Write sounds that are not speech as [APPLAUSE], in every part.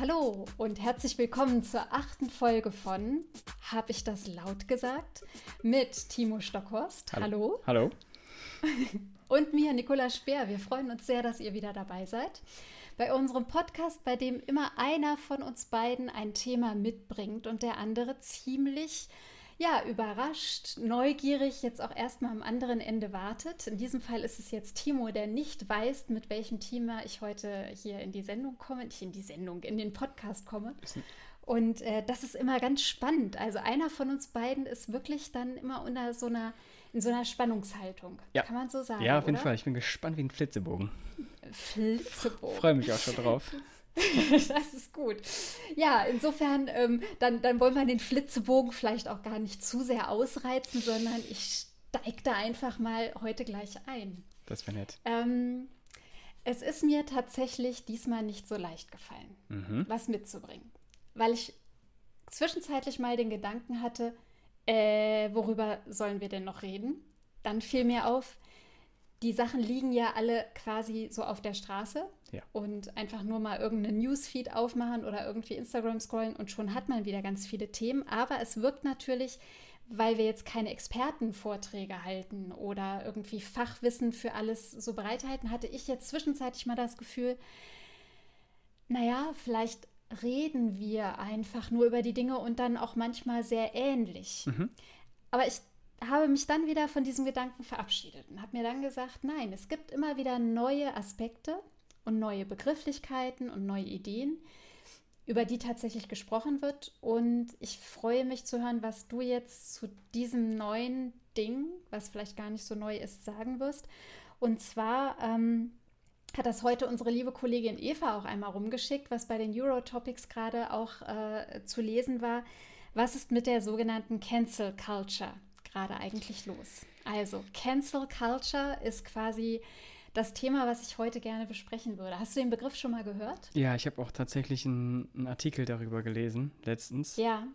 Hallo und herzlich willkommen zur achten Folge von Hab ich das laut gesagt? mit Timo Stockhorst. Hallo. Hallo. [LAUGHS] Und mir, Nicola Speer. Wir freuen uns sehr, dass ihr wieder dabei seid. Bei unserem Podcast, bei dem immer einer von uns beiden ein Thema mitbringt und der andere ziemlich ja, überrascht, neugierig, jetzt auch erstmal am anderen Ende wartet. In diesem Fall ist es jetzt Timo, der nicht weiß, mit welchem Thema ich heute hier in die Sendung komme, nicht in die Sendung, in den Podcast komme. Und äh, das ist immer ganz spannend. Also einer von uns beiden ist wirklich dann immer unter so einer, in so einer Spannungshaltung. Ja. Kann man so sagen. Ja, auf jeden oder? Fall. Ich bin gespannt wie ein Flitzebogen. Flitzebogen. Freue mich auch schon drauf. [LAUGHS] [LAUGHS] das ist gut. Ja, insofern, ähm, dann, dann wollen wir den Flitzebogen vielleicht auch gar nicht zu sehr ausreizen, sondern ich steige da einfach mal heute gleich ein. Das wäre nett. Ähm, es ist mir tatsächlich diesmal nicht so leicht gefallen, Mhm. was mitzubringen, weil ich zwischenzeitlich mal den Gedanken hatte, äh, worüber sollen wir denn noch reden? Dann fiel mir auf, die Sachen liegen ja alle quasi so auf der Straße Ja. und einfach nur mal irgendeinen Newsfeed aufmachen oder irgendwie Instagram scrollen und schon hat man wieder ganz viele Themen. Aber es wirkt natürlich, weil wir jetzt keine Expertenvorträge halten oder irgendwie Fachwissen für alles so bereithalten, hatte ich jetzt zwischenzeitlich mal das Gefühl, naja, vielleicht reden wir einfach nur über die Dinge und dann auch manchmal sehr ähnlich. Mhm. Aber ich habe mich dann wieder von diesem Gedanken verabschiedet und habe mir dann gesagt, nein, es gibt immer wieder neue Aspekte und neue Begrifflichkeiten und neue Ideen, über die tatsächlich gesprochen wird. Und ich freue mich zu hören, was du jetzt zu diesem neuen Ding, was vielleicht gar nicht so neu ist, sagen wirst. Und zwar ähm, hat das heute unsere liebe Kollegin Eva auch einmal rumgeschickt, was bei den Eurotopics gerade auch äh, zu lesen war. Was ist mit der sogenannten Cancel Culture gerade eigentlich los? Also, Cancel Culture ist quasi das Thema, was ich heute gerne besprechen würde. Hast du den Begriff schon mal gehört? Ja, ich habe auch tatsächlich einen, einen Artikel darüber gelesen, letztens. Ja,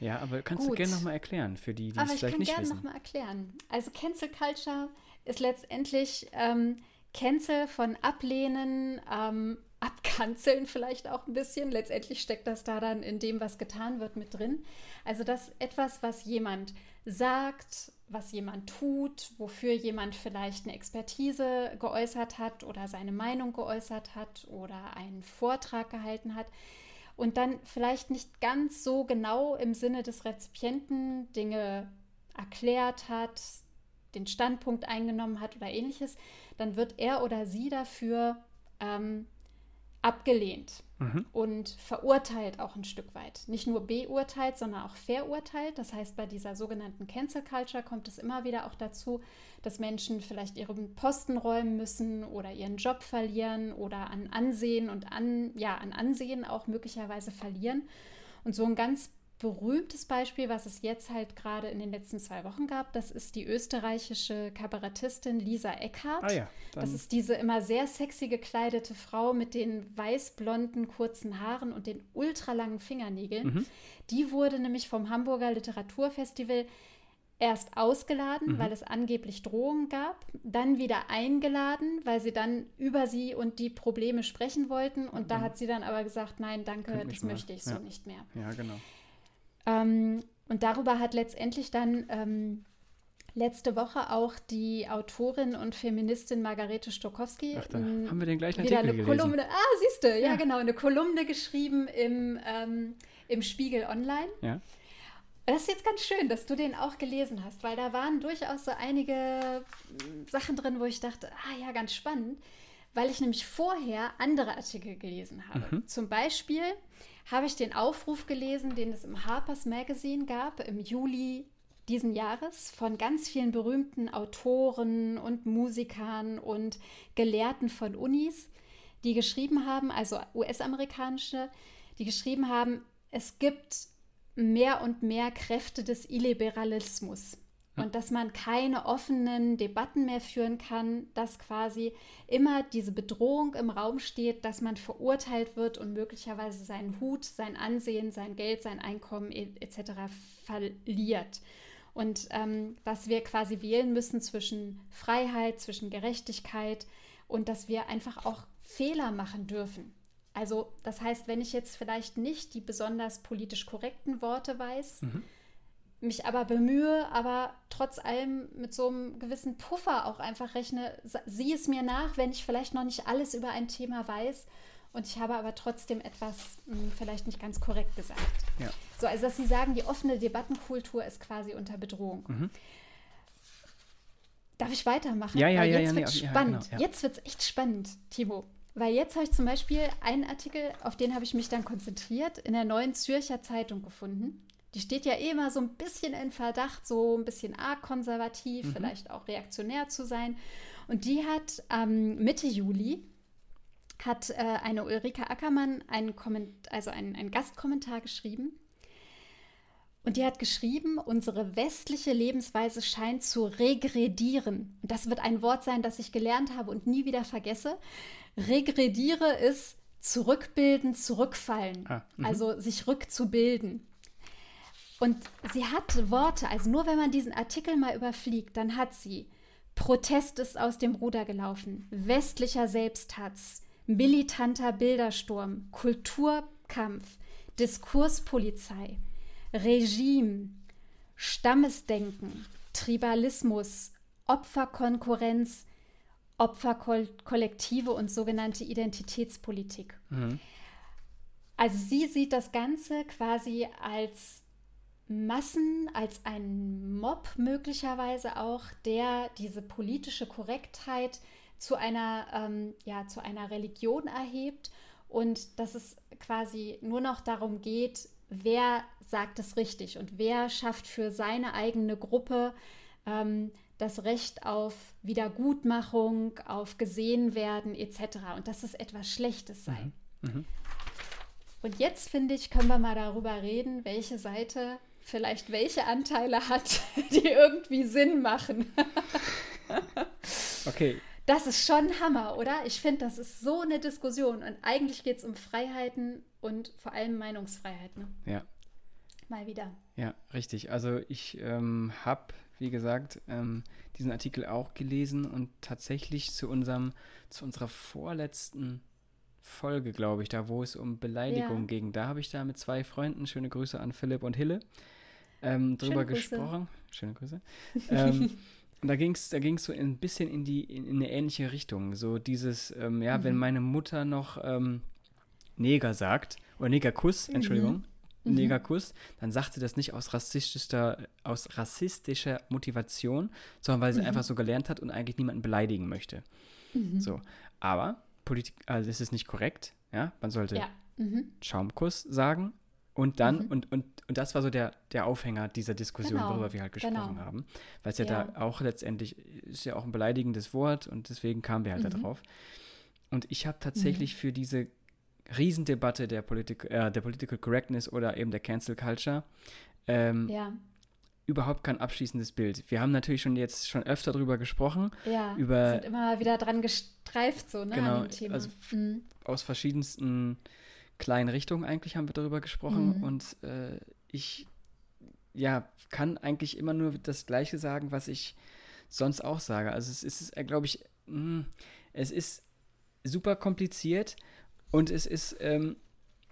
Ja, aber kannst du Gut. gerne nochmal erklären, für die, die aber es ich vielleicht kann nicht gerne wissen. nochmal erklären. Also Cancel Culture ist letztendlich ähm, Cancel von ablehnen, ähm, [LAUGHS] abkanzeln vielleicht auch ein bisschen. Letztendlich steckt das da dann in dem, was getan wird, mit drin. Also dass etwas, was jemand sagt, was jemand tut, wofür jemand vielleicht eine Expertise geäußert hat oder seine Meinung geäußert hat oder einen Vortrag gehalten hat, und dann vielleicht nicht ganz so genau im Sinne des Rezipienten Dinge erklärt hat, den Standpunkt eingenommen hat oder ähnliches, dann wird er oder sie dafür ähm, abgelehnt Mhm. und verurteilt auch ein Stück weit. Nicht nur beurteilt, sondern auch verurteilt. Das heißt, bei dieser sogenannten Cancel Culture kommt es immer wieder auch dazu, dass Menschen vielleicht ihren Posten räumen müssen oder ihren Job verlieren oder an Ansehen und an, ja, an Ansehen auch möglicherweise verlieren. Und so ein ganz berühmtes Beispiel, was es jetzt halt gerade in den letzten zwei Wochen gab, das ist die österreichische Kabarettistin Lisa Eckhardt. Ah ja, Das ist diese immer sehr sexy gekleidete Frau mit den weißblonden kurzen Haaren und den ultralangen Fingernägeln. Mhm. Die wurde nämlich vom Hamburger Literaturfestival erst ausgeladen, Mhm. weil es angeblich Drohungen gab, dann wieder eingeladen, weil sie dann über sie und die Probleme sprechen wollten. Und da Mhm. hat sie dann aber gesagt, nein, danke, Könnt das möchte ich so Ja. nicht mehr. ja, genau. Ähm, und darüber hat letztendlich dann ähm, letzte Woche auch die Autorin und Feministin Margarete Stokowski Ach, da ähm, haben wir den gleichen wieder Artikel eine gelesen. Kolumne. Ah, siehst du, ja, Ja. genau, eine Kolumne geschrieben im, ähm, im Spiegel Online. Ja. Das ist jetzt ganz schön, dass du den auch gelesen hast, weil da waren durchaus so einige mm, Sachen drin, wo ich dachte, ah ja, ganz spannend, weil ich nämlich vorher andere Artikel gelesen habe. Mhm. Zum Beispiel habe ich den Aufruf gelesen, den es im Harper's Magazine gab im Juli diesen Jahres von ganz vielen berühmten Autoren und Musikern und Gelehrten von Unis, die geschrieben haben, also US-amerikanische, die geschrieben haben, es gibt mehr und mehr Kräfte des Illiberalismus und dass man keine offenen Debatten mehr führen kann, dass quasi immer diese Bedrohung im Raum steht, dass man verurteilt wird und möglicherweise seinen Hut, sein Ansehen, sein Geld, sein Einkommen e- etc. verliert. Und ähm, dass wir quasi wählen müssen zwischen Freiheit, zwischen Gerechtigkeit und dass wir einfach auch Fehler machen dürfen. Also das heißt, wenn ich jetzt vielleicht nicht die besonders politisch korrekten Worte weiß, Mhm. Mich aber bemühe, aber trotz allem mit so einem gewissen Puffer auch einfach rechne, sieh es mir nach, wenn ich vielleicht noch nicht alles über ein Thema weiß und ich habe aber trotzdem etwas mh, vielleicht nicht ganz korrekt gesagt. Ja. So, also dass Sie sagen, die offene Debattenkultur ist quasi unter Bedrohung. Mhm. Darf ich weitermachen? Ja, ja, Weil ja, jetzt ja, nee, wird's auf- ja, spannend. genau, ja. Jetzt wird es echt spannend, Timo. Weil jetzt habe ich zum Beispiel einen Artikel, auf den habe ich mich dann konzentriert, in der neuen Zürcher Zeitung gefunden. Die steht ja eh immer so ein bisschen in Verdacht, so ein bisschen arg konservativ, Mhm. vielleicht auch reaktionär zu sein. Und die hat ähm, Mitte Juli hat äh, eine Ulrike Ackermann einen, Komment also einen, einen Gastkommentar geschrieben. Und die hat geschrieben, unsere westliche Lebensweise scheint zu regredieren. Und das wird ein Wort sein, das ich gelernt habe und nie wieder vergesse. Regrediere ist zurückbilden, zurückfallen. Ah, mhm. also sich rückzubilden. Und sie hat Worte, also nur wenn man diesen Artikel mal überfliegt, dann hat sie Protest ist aus dem Ruder gelaufen, westlicher Selbsthatz, militanter Bildersturm, Kulturkampf, Diskurspolizei, Regime, Stammesdenken, Tribalismus, Opferkonkurrenz, Opferkollektive und sogenannte Identitätspolitik. Mhm. Also sie sieht das Ganze quasi als Massen, als einen Mob möglicherweise auch, der diese politische Korrektheit zu einer, ähm, ja, zu einer Religion erhebt und dass es quasi nur noch darum geht, wer sagt es richtig und wer schafft für seine eigene Gruppe ähm, das Recht auf Wiedergutmachung, auf gesehen werden etc. Und dass es etwas Schlechtes sei. Mhm. Und jetzt finde ich, können wir mal darüber reden, welche Seite vielleicht welche Anteile hat, [LAUGHS] die irgendwie Sinn machen. [LAUGHS] Okay, Das ist schon Hammer, oder? Ich finde, das ist so eine Diskussion. Und eigentlich geht es um Freiheiten und vor allem Meinungsfreiheit. Ne? ja. Mal wieder. Ja, richtig. Also ich ähm, habe, wie gesagt, ähm, diesen Artikel auch gelesen und tatsächlich zu unserem, zu unserer vorletzten Folge, glaube ich, da wo es um Beleidigung Ja. ging, da habe ich da mit zwei Freunden, schöne Grüße an Philipp und Hille, ähm, drüber Schöne gesprochen. Schöne Grüße. [LAUGHS] ähm, und da ging es da ging's so ein bisschen in die in, in eine ähnliche Richtung. So dieses, ähm, ja, wenn Mhm. meine Mutter noch ähm, Neger sagt, oder Negerkuss, Entschuldigung, Mhm. Negerkuss, dann sagt sie das nicht aus rassistischer, aus rassistischer Motivation, sondern weil sie Mhm. einfach so gelernt hat und eigentlich niemanden beleidigen möchte. Mhm. So. Aber Politik, also das ist nicht korrekt, ja. Man sollte Ja. Mhm. Schaumkuss sagen. Und dann, Mhm. und, und, und das war so der, der Aufhänger dieser Diskussion, Genau, worüber wir halt gesprochen genau. haben. Weil es ja, Ja. da auch letztendlich ist ja auch ein beleidigendes Wort und deswegen kamen wir halt da Mhm. drauf. Und ich habe tatsächlich für diese Riesendebatte der, Politik, äh, der Political Correctness oder eben der Cancel Culture ähm, Ja. überhaupt kein abschließendes Bild. Wir haben natürlich schon jetzt schon öfter drüber gesprochen, Ja. Über- Sind immer wieder dran gestreift, so, ne? Genau, An dem Thema. also mhm. aus verschiedensten kleinen Richtungen eigentlich haben wir darüber gesprochen Mhm. und äh, ich ja kann eigentlich immer nur das Gleiche sagen, was ich sonst auch sage. Also es ist, äh, glaube ich, mh, es ist super kompliziert und es ist, ähm,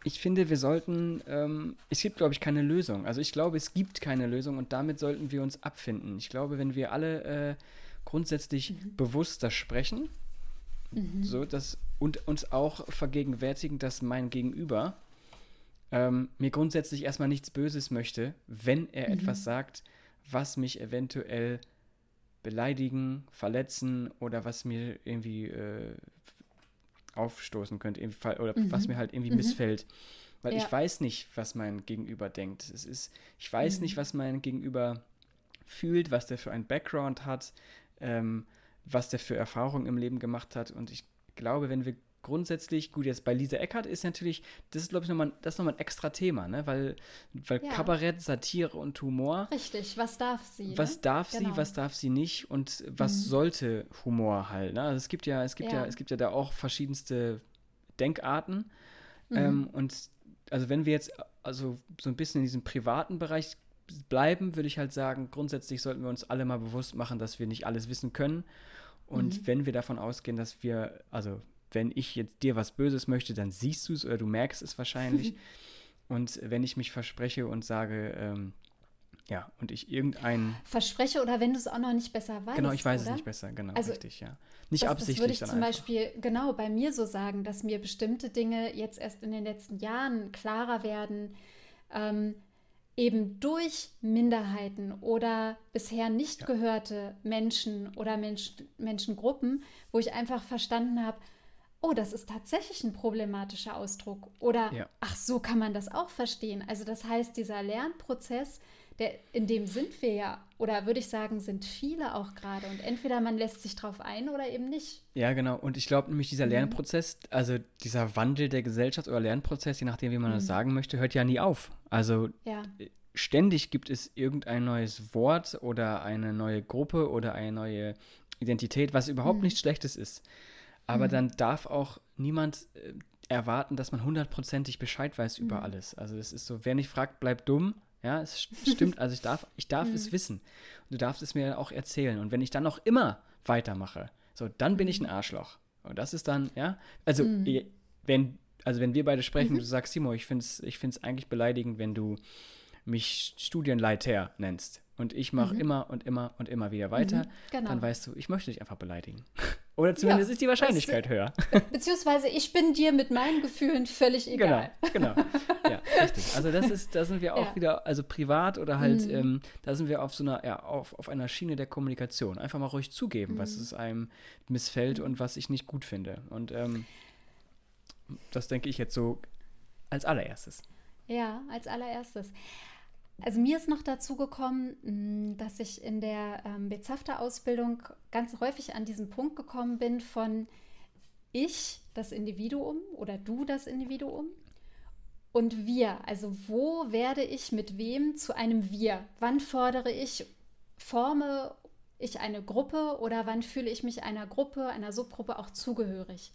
ich finde, wir sollten, ähm, es gibt, glaube ich, keine Lösung. Also ich glaube, es gibt keine Lösung und damit sollten wir uns abfinden. Ich glaube, wenn wir alle äh, grundsätzlich bewusster sprechen, Mhm. so, dass, und uns auch vergegenwärtigen, dass mein Gegenüber ähm, mir grundsätzlich erstmal nichts Böses möchte, wenn er Mhm. etwas sagt, was mich eventuell beleidigen, verletzen oder was mir irgendwie äh, aufstoßen könnte, oder Mhm. was mir halt irgendwie Mhm. missfällt. Weil Ja. ich weiß nicht, was mein Gegenüber denkt. Es ist, ich weiß Mhm. nicht, was mein Gegenüber fühlt, was der für einen Background hat, ähm, was der für Erfahrungen im Leben gemacht hat. Und ich glaube, wenn wir grundsätzlich, gut, jetzt bei Lisa Eckert ist natürlich, das ist, glaube ich, nochmal, das ist nochmal ein extra Thema, ne? Weil, weil Ja. Kabarett, Satire und Humor, Richtig, was darf sie? was ne? darf Genau. sie, was darf sie nicht und was Mhm. sollte Humor halt, ne? Also es gibt ja, es gibt ja. Ja. es gibt ja da auch verschiedenste Denkarten. Mhm. Ähm, und also wenn wir jetzt also so ein bisschen in diesem privaten Bereich bleiben, würde ich halt sagen, grundsätzlich sollten wir uns alle mal bewusst machen, dass wir nicht alles wissen können. Und Mhm. wenn wir davon ausgehen, dass wir, also wenn ich jetzt dir was Böses möchte, dann siehst du es oder du merkst es wahrscheinlich. [LAUGHS] und wenn ich mich verspreche und sage, ähm, ja, und ich irgendein. Verspreche oder wenn du es auch noch nicht besser weißt. Genau, ich weiß oder? es nicht besser, genau, Also, richtig, ja. Nicht das, absichtlich das würde ich zum einfach. Beispiel genau bei mir so sagen, dass mir bestimmte Dinge jetzt erst in den letzten Jahren klarer werden, ähm, eben durch Minderheiten oder bisher nicht Ja. gehörte Menschen oder Mensch, Menschengruppen, wo ich einfach verstanden habe, oh, das ist tatsächlich ein problematischer Ausdruck. Oder Ja. ach, so kann man das auch verstehen. Also das heißt, dieser Lernprozess, der, in dem sind wir ja, oder würde ich sagen, sind viele auch gerade. Und entweder man lässt sich drauf ein oder eben nicht. Ja, genau. Und ich glaube nämlich, Mhm. dieser Lernprozess, also dieser Wandel der Gesellschaft oder Lernprozess, je nachdem, wie man Mhm. das sagen möchte, hört ja nie auf. Also Ja. ständig gibt es irgendein neues Wort oder eine neue Gruppe oder eine neue Identität, was überhaupt Mhm. nichts Schlechtes ist. Aber dann darf auch niemand äh, erwarten, dass man hundertprozentig Bescheid weiß Mhm. über alles. Also es ist so, wer nicht fragt, bleibt dumm. Ja, es st- [LAUGHS] stimmt. Also ich darf, ich darf Mhm. es wissen. Und du darfst es mir auch erzählen. Und wenn ich dann noch immer weitermache, so, dann bin ich Mhm. ein Arschloch. Und das ist dann, ja, also eh, wenn, also wenn wir beide sprechen, Mhm. du sagst, Simo, ich finde es ich find's eigentlich beleidigend, wenn du mich Studienleiter nennst. Und ich mache immer und immer und immer wieder weiter, genau. dann weißt du, ich möchte dich einfach beleidigen. [LAUGHS] Oder zumindest Ja, ist die Wahrscheinlichkeit höher. Beziehungsweise ich bin dir mit meinen Gefühlen völlig Genau, egal. genau. [LAUGHS] Ja, richtig. Also das ist, da sind wir auch Ja. Mhm. wieder, also privat oder halt, ähm, da sind wir auf so einer, ja, auf, auf einer Schiene der Kommunikation. Einfach mal ruhig zugeben, Mhm. was es einem missfällt und was ich nicht gut finde. Und ähm, das denke ich jetzt so als allererstes. Ja, als allererstes. Also mir ist noch dazu gekommen, mh, dass ich in der ähm, Bezafter-Ausbildung ganz häufig an diesen Punkt gekommen bin von ich, das Individuum oder du, das Individuum und wir. Also wo werde ich mit wem zu einem Wir? Wann fordere ich, forme ich eine Gruppe oder wann fühle ich mich einer Gruppe, einer Subgruppe auch zugehörig?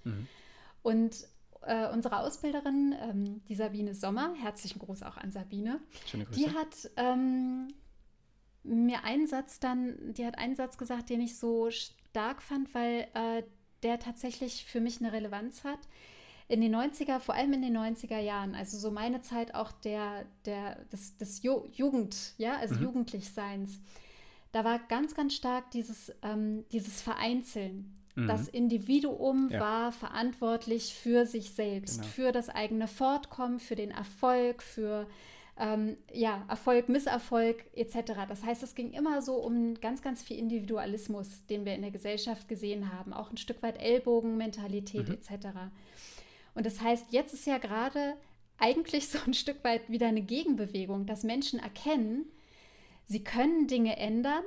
Und äh, unsere Ausbilderin, ähm, die Sabine Sommer, herzlichen Gruß auch an Sabine, Schöne Grüße. die hat ähm, mir einen Satz dann, die hat einen Satz gesagt, den ich so stark fand, weil äh, der tatsächlich für mich eine Relevanz hat. In den 90er, vor allem in den 90er Jahren, also so meine Zeit auch der, der, des, des Ju Jugend, ja, also Jugendlichseins, da war ganz, ganz stark dieses, ähm, dieses Vereinzeln. Das Individuum Ja. war verantwortlich für sich selbst, Genau. für das eigene Fortkommen, für den Erfolg, für ähm, ja, Erfolg, Misserfolg etc. Das heißt, es ging immer so um ganz, ganz viel Individualismus, den wir in der Gesellschaft gesehen haben, auch ein Stück weit Ellbogenmentalität etc. Und das heißt, jetzt ist ja gerade eigentlich [LAUGHS] so ein Stück weit wieder eine Gegenbewegung, dass Menschen erkennen, sie können Dinge ändern,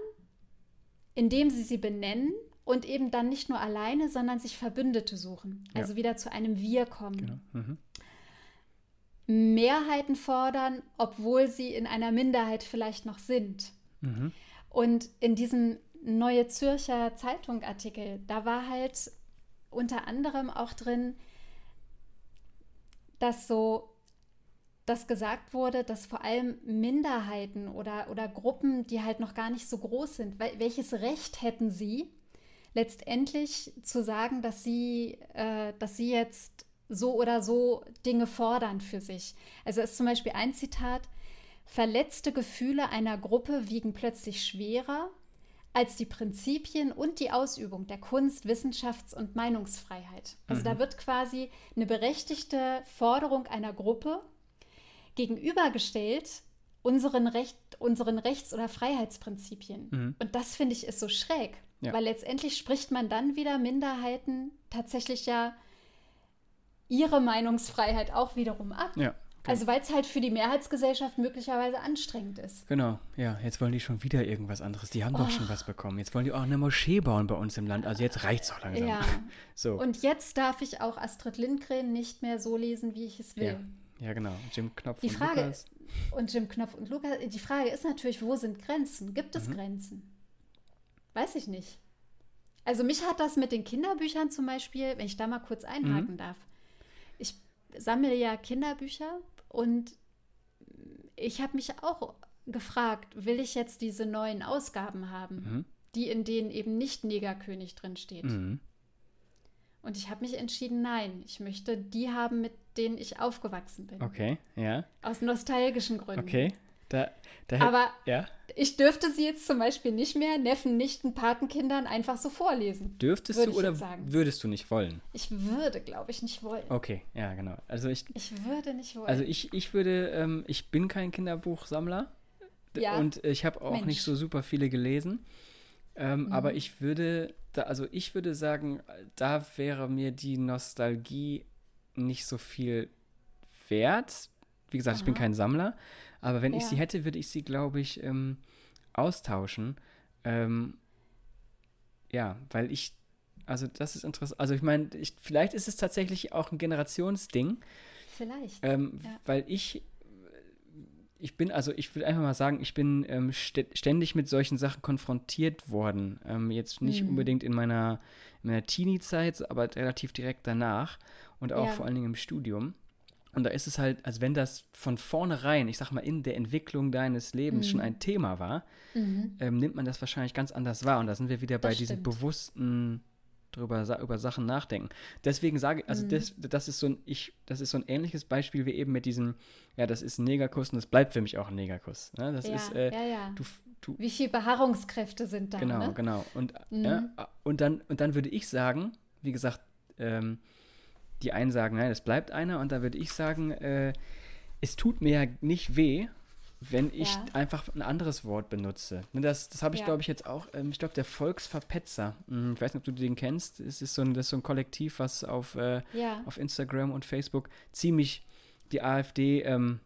indem sie sie benennen und eben dann nicht nur alleine, sondern sich Verbündete suchen. Ja. Also wieder zu einem Wir kommen. Genau. Mhm. Mehrheiten fordern, obwohl sie in einer Minderheit vielleicht noch sind. Mhm. Und in diesem Neue Zürcher Zeitung-Artikel, da war halt unter anderem auch drin, dass so dass gesagt wurde, dass vor allem Minderheiten oder, oder Gruppen, die halt noch gar nicht so groß sind, wel welches Recht hätten sie, letztendlich zu sagen, dass sie, äh, dass sie jetzt so oder so Dinge fordern für sich. Also ist zum Beispiel ein Zitat, verletzte Gefühle einer Gruppe wiegen plötzlich schwerer als die Prinzipien und die Ausübung der Kunst, Wissenschafts- und Meinungsfreiheit. Also da wird quasi eine berechtigte Forderung einer Gruppe gegenübergestellt unseren, Recht, unseren Rechts- oder Freiheitsprinzipien. Und das finde ich ist so schräg, Ja. weil letztendlich spricht man dann wieder Minderheiten tatsächlich ja ihre Meinungsfreiheit auch wiederum ab. Ja. Also weil es halt für die Mehrheitsgesellschaft möglicherweise anstrengend ist. Genau, ja, jetzt wollen die schon wieder irgendwas anderes. Die haben doch Oh. schon was bekommen. Jetzt wollen die auch eine Moschee bauen bei uns im Land. Also jetzt reicht's auch langsam. Ja. [LAUGHS] So. Und jetzt darf ich auch Astrid Lindgren nicht mehr so lesen, wie ich es will. ja. ja, genau. Jim Knopf Die und Frage Lukas. und Jim Knopf und Lukas, die Frage ist natürlich, wo sind Grenzen? Gibt Mhm. es Grenzen? Weiß ich nicht. Also mich hat das mit den Kinderbüchern zum Beispiel, wenn ich da mal kurz einhaken Mhm. darf. Ich sammle ja Kinderbücher und ich habe mich auch gefragt, will ich jetzt diese neuen Ausgaben haben, Mhm. die in denen eben nicht Negerkönig drin steht? Mhm. Und ich habe mich entschieden, nein, ich möchte die haben, mit denen ich aufgewachsen bin. Okay, ja. Aus nostalgischen Gründen. Okay. Da, da Aber ja. ich dürfte sie jetzt zum Beispiel nicht mehr Neffen, Nichten, Patenkindern einfach so vorlesen. Dürftest du oder würdest du nicht wollen? Ich würde, glaube ich, nicht wollen. Okay, ja, genau. Also ich, Ich würde nicht wollen. also ich, ich würde, ähm, ich bin kein Kinderbuchsammler Ja. und ich habe auch Mensch. nicht so super viele gelesen. Ähm, Mhm. Aber ich würde, da, also ich würde sagen, da wäre mir die Nostalgie nicht so viel wert. Wie gesagt, ich bin Aha. kein Sammler, aber wenn ich Ja. sie hätte, würde ich sie, glaube ich, ähm, austauschen. Ähm, ja, weil ich, also das ist interessant. Also ich meine, ich, vielleicht ist es tatsächlich auch ein Generationsding, Vielleicht. ähm, Ja. weil ich, ich bin, also ich will einfach mal sagen, ich bin ähm, stä- ständig mit solchen Sachen konfrontiert worden. Ähm, jetzt nicht Mhm. unbedingt in meiner, in meiner Teenie-Zeit, aber relativ direkt danach und auch Ja. vor allen Dingen im Studium. Und da ist es halt, also wenn das von vornherein, ich sag mal, in der Entwicklung deines Lebens schon Mhm. ein Thema war, Mhm. ähm, nimmt man das wahrscheinlich ganz anders wahr. Und da sind wir wieder bei Das diesem stimmt. bewussten drüber über Sachen nachdenken. Deswegen sage ich, also Mhm. das, das ist so ein ich, das ist so ein ähnliches Beispiel wie eben mit diesem, ja, das ist ein Negerkuss und das bleibt für mich auch ein Negerkuss. Ne? Das ja, ist, äh, ja, ja. du, du, Wie viel Beharrungskräfte sind da? genau, ne? genau. Und, Mhm. und dann und dann würde ich sagen, wie gesagt, ähm, die einen sagen, nein, es bleibt einer, und da würde ich sagen, äh, es tut mir ja nicht weh, wenn ich Ja. einfach ein anderes Wort benutze. Ne, das das habe ich, Ja. glaube ich, jetzt auch, ähm, ich glaube, der Volksverpetzer, hm, ich weiß nicht, ob du den kennst, es ist so ein, das ist so ein Kollektiv, was auf, äh, Ja. auf Instagram und Facebook ziemlich die AfD ähm,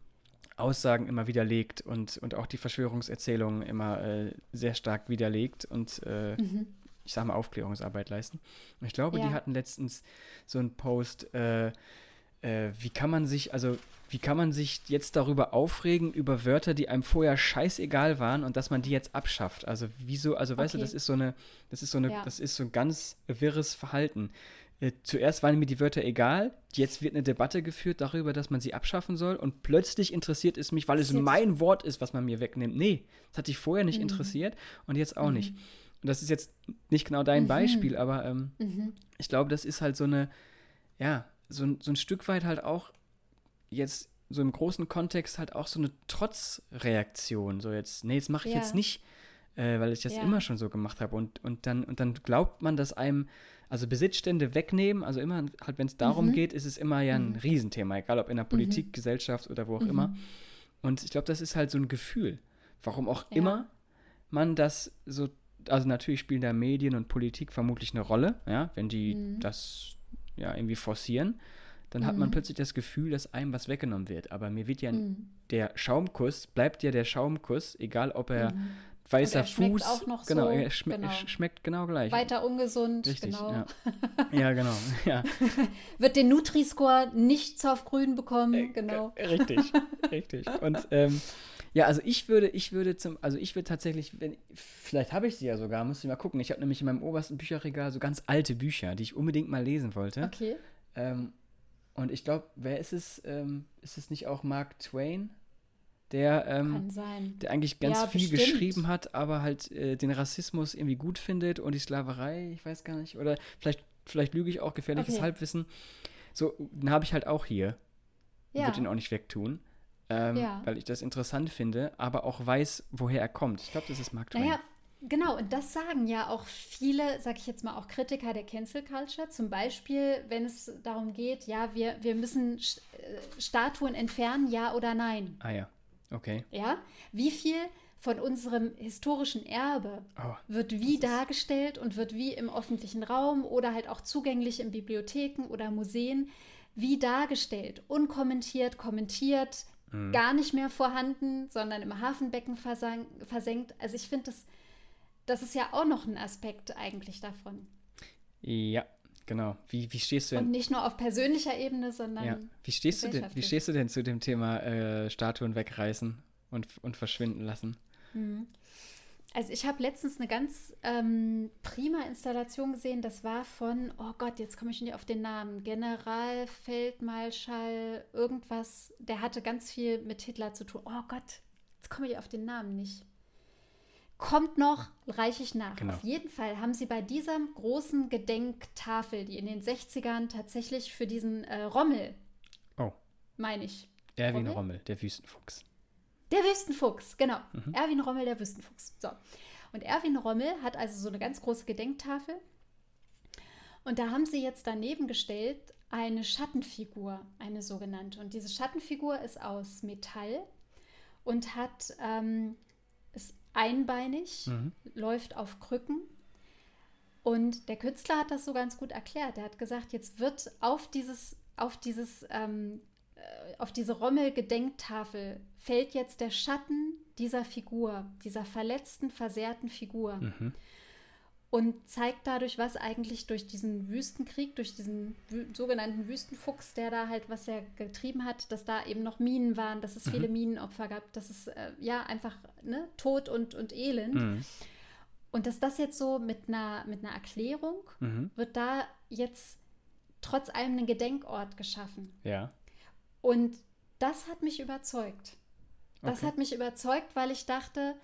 Aussagen immer widerlegt und, und auch die Verschwörungserzählungen immer äh, sehr stark widerlegt und äh, Mhm. Ich sag mal, Aufklärungsarbeit leisten. Und ich glaube, die Ja. hatten letztens so einen Post, äh, äh, wie kann man sich, also wie kann man sich jetzt darüber aufregen, über Wörter, die einem vorher scheißegal waren und dass man die jetzt abschafft? Also wieso, also weißt du, Okay. das ist so eine, das ist so eine, Ja. das ist so ein ganz wirres Verhalten. Äh, zuerst waren mir die Wörter egal, jetzt wird eine Debatte geführt darüber, dass man sie abschaffen soll und plötzlich interessiert es mich, weil es mein Wort ist, was man mir wegnimmt. Nee, das hat dich vorher nicht Mhm. interessiert und jetzt auch Mhm. nicht. Und das ist jetzt nicht genau dein Mhm. Beispiel, aber ähm, Mhm. ich glaube, das ist halt so eine, ja, so, ein- so ein Stück weit halt auch jetzt so im großen Kontext halt auch so eine Trotzreaktion. So jetzt, nee, jetzt mache ich Ja. jetzt nicht, äh, weil ich das Ja. immer schon so gemacht habe. Und, und, dann, und dann glaubt man, dass einem, also Besitzstände wegnehmen, also immer, halt wenn es darum Mhm. geht, ist es immer ja ein Mhm. Riesenthema, egal ob in der Politik, Gesellschaft oder wo auch Mhm. immer. Und ich glaube, das ist halt so ein Gefühl, warum auch Ja. immer man das so, also natürlich spielen da Medien und Politik vermutlich eine Rolle, ja, wenn die Mhm. das ja irgendwie forcieren, dann hat man Mhm. plötzlich das Gefühl, dass einem was weggenommen wird. Aber mir wird ja Mhm. der Schaumkuss, bleibt ja der Schaumkuss, egal ob er Mhm. weißer er Fuß, auch noch genau, so, er schme genau. sch- schmeckt genau gleich. Weiter ungesund, Richtig, genau. ja. [LAUGHS] ja, genau. Ja, [LAUGHS] Wird den Nutri-Score nichts auf grün bekommen, genau. Äh, Richtig, richtig. Und ähm, [LAUGHS] ja, also ich würde, ich würde zum, also ich würde tatsächlich, wenn, vielleicht habe ich sie ja sogar, muss ich mal gucken. Ich habe nämlich in meinem obersten Bücherregal so ganz alte Bücher, die ich unbedingt mal lesen wollte. Okay. Ähm, und ich glaube, wer ist es? Ähm, ist es nicht auch Mark Twain, der, ähm, Kann sein. der eigentlich ganz Ja, viel bestimmt. geschrieben hat, aber halt äh, den Rassismus irgendwie gut findet und die Sklaverei, ich weiß gar nicht. Oder vielleicht, vielleicht lüge ich auch gefährliches Okay. Halbwissen. So, den habe ich halt auch hier. Ich Ja. würde ihn auch nicht wegtun. Ähm, Ja. Weil ich das interessant finde, aber auch weiß, woher er kommt. Ich glaube, das ist Mark Twain. Naja, genau, und das sagen ja auch viele, sag ich jetzt mal, auch Kritiker der Cancel Culture. Zum Beispiel, wenn es darum geht, ja, wir, wir müssen äh, Statuen entfernen, ja oder nein. Ah ja, okay. Ja? Wie viel von unserem historischen Erbe Oh, wird wie dargestellt und wird wie im öffentlichen Raum oder halt auch zugänglich in Bibliotheken oder Museen wie dargestellt, unkommentiert, kommentiert, Mhm. gar nicht mehr vorhanden, sondern im Hafenbecken versenkt. Also ich finde, das, das ist ja auch noch ein Aspekt eigentlich davon. ja, genau. Wie, wie stehst du Und denn? nicht nur auf persönlicher Ebene, sondern Ja. Wie stehst du denn? Wie stehst du denn zu dem Thema äh, Statuen wegreißen und, und verschwinden lassen? Also ich habe letztens eine ganz ähm, prima Installation gesehen. Das war von, oh Gott, jetzt komme ich nicht auf den Namen. Generalfeldmarschall, irgendwas. Der hatte ganz viel mit Hitler zu tun. Oh Gott, jetzt komme ich auf den Namen nicht. Kommt noch, reiche ich nach. Genau. Auf jeden Fall haben sie bei dieser großen Gedenktafel, die in den 60ern tatsächlich für diesen äh, Rommel, Oh. meine ich, Erwin Rommel? Rommel, der Wüstenfuchs. Der Wüstenfuchs, genau. Mhm. Erwin Rommel, der Wüstenfuchs. So. Und Erwin Rommel hat also so eine ganz große Gedenktafel. Und da haben sie jetzt daneben gestellt eine Schattenfigur, eine sogenannte. Und diese Schattenfigur ist aus Metall und hat, ähm, ist einbeinig, Mhm. läuft auf Krücken. Und der Künstler hat das so ganz gut erklärt. Er hat gesagt, jetzt wird auf dieses, auf dieses, ähm, äh, auf diese Rommel-Gedenktafel fällt jetzt der Schatten dieser Figur, dieser verletzten, versehrten Figur Mhm. und zeigt dadurch, was eigentlich durch diesen Wüstenkrieg, durch diesen wü sogenannten Wüstenfuchs, der da halt, was er getrieben hat, dass da eben noch Minen waren, dass es Mhm. viele Minenopfer gab, dass es äh, ja einfach ne, Tod und, und Elend. Mhm. Und dass das jetzt so mit einer, mit einer Erklärung Mhm. wird da jetzt trotz allem ein Gedenkort geschaffen. Ja. Und das hat mich überzeugt. Das Okay. hat mich überzeugt, weil ich dachte,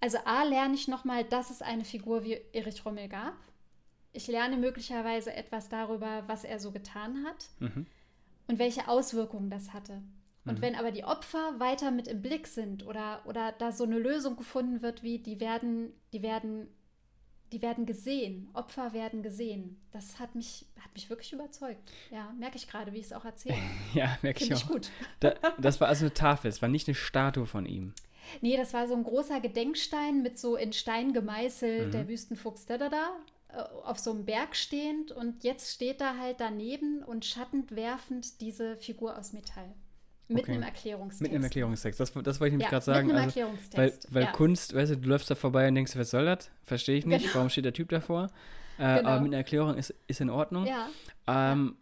also A, lerne ich nochmal, dass es eine Figur wie Erich Rommel gab. Ich lerne möglicherweise etwas darüber, was er so getan hat Mhm. und welche Auswirkungen das hatte. Und Mhm. wenn aber die Opfer weiter mit im Blick sind oder, oder da so eine Lösung gefunden wird, wie die werden, die werden, die werden gesehen, Opfer werden gesehen, das hat mich, hat mich wirklich überzeugt. Ja, merke ich gerade, wie ich es auch erzähle. [LAUGHS] Ja, merke ich Finde ich auch. gut. Da, [LAUGHS] das war also eine Tafel, es war nicht eine Statue von ihm. Nee, das war so ein großer Gedenkstein mit so in Stein gemeißelt, Mhm. der Wüstenfuchs da da da, äh, auf so einem Berg stehend und jetzt steht da halt daneben und schattend werfend diese Figur aus Metall. Mit Okay. einem Erklärungstext. Mit einem Erklärungstext. Das, das wollte ich nämlich Ja, gerade sagen. Mit einem Also, weil Erklärungstext. weil ja. Kunst, weißt du, du läufst da vorbei und denkst, was soll das? Verstehe ich nicht. Genau. Warum steht der Typ davor? Äh, Genau. Aber mit einer Erklärung ist, ist in Ordnung. ja, Ähm,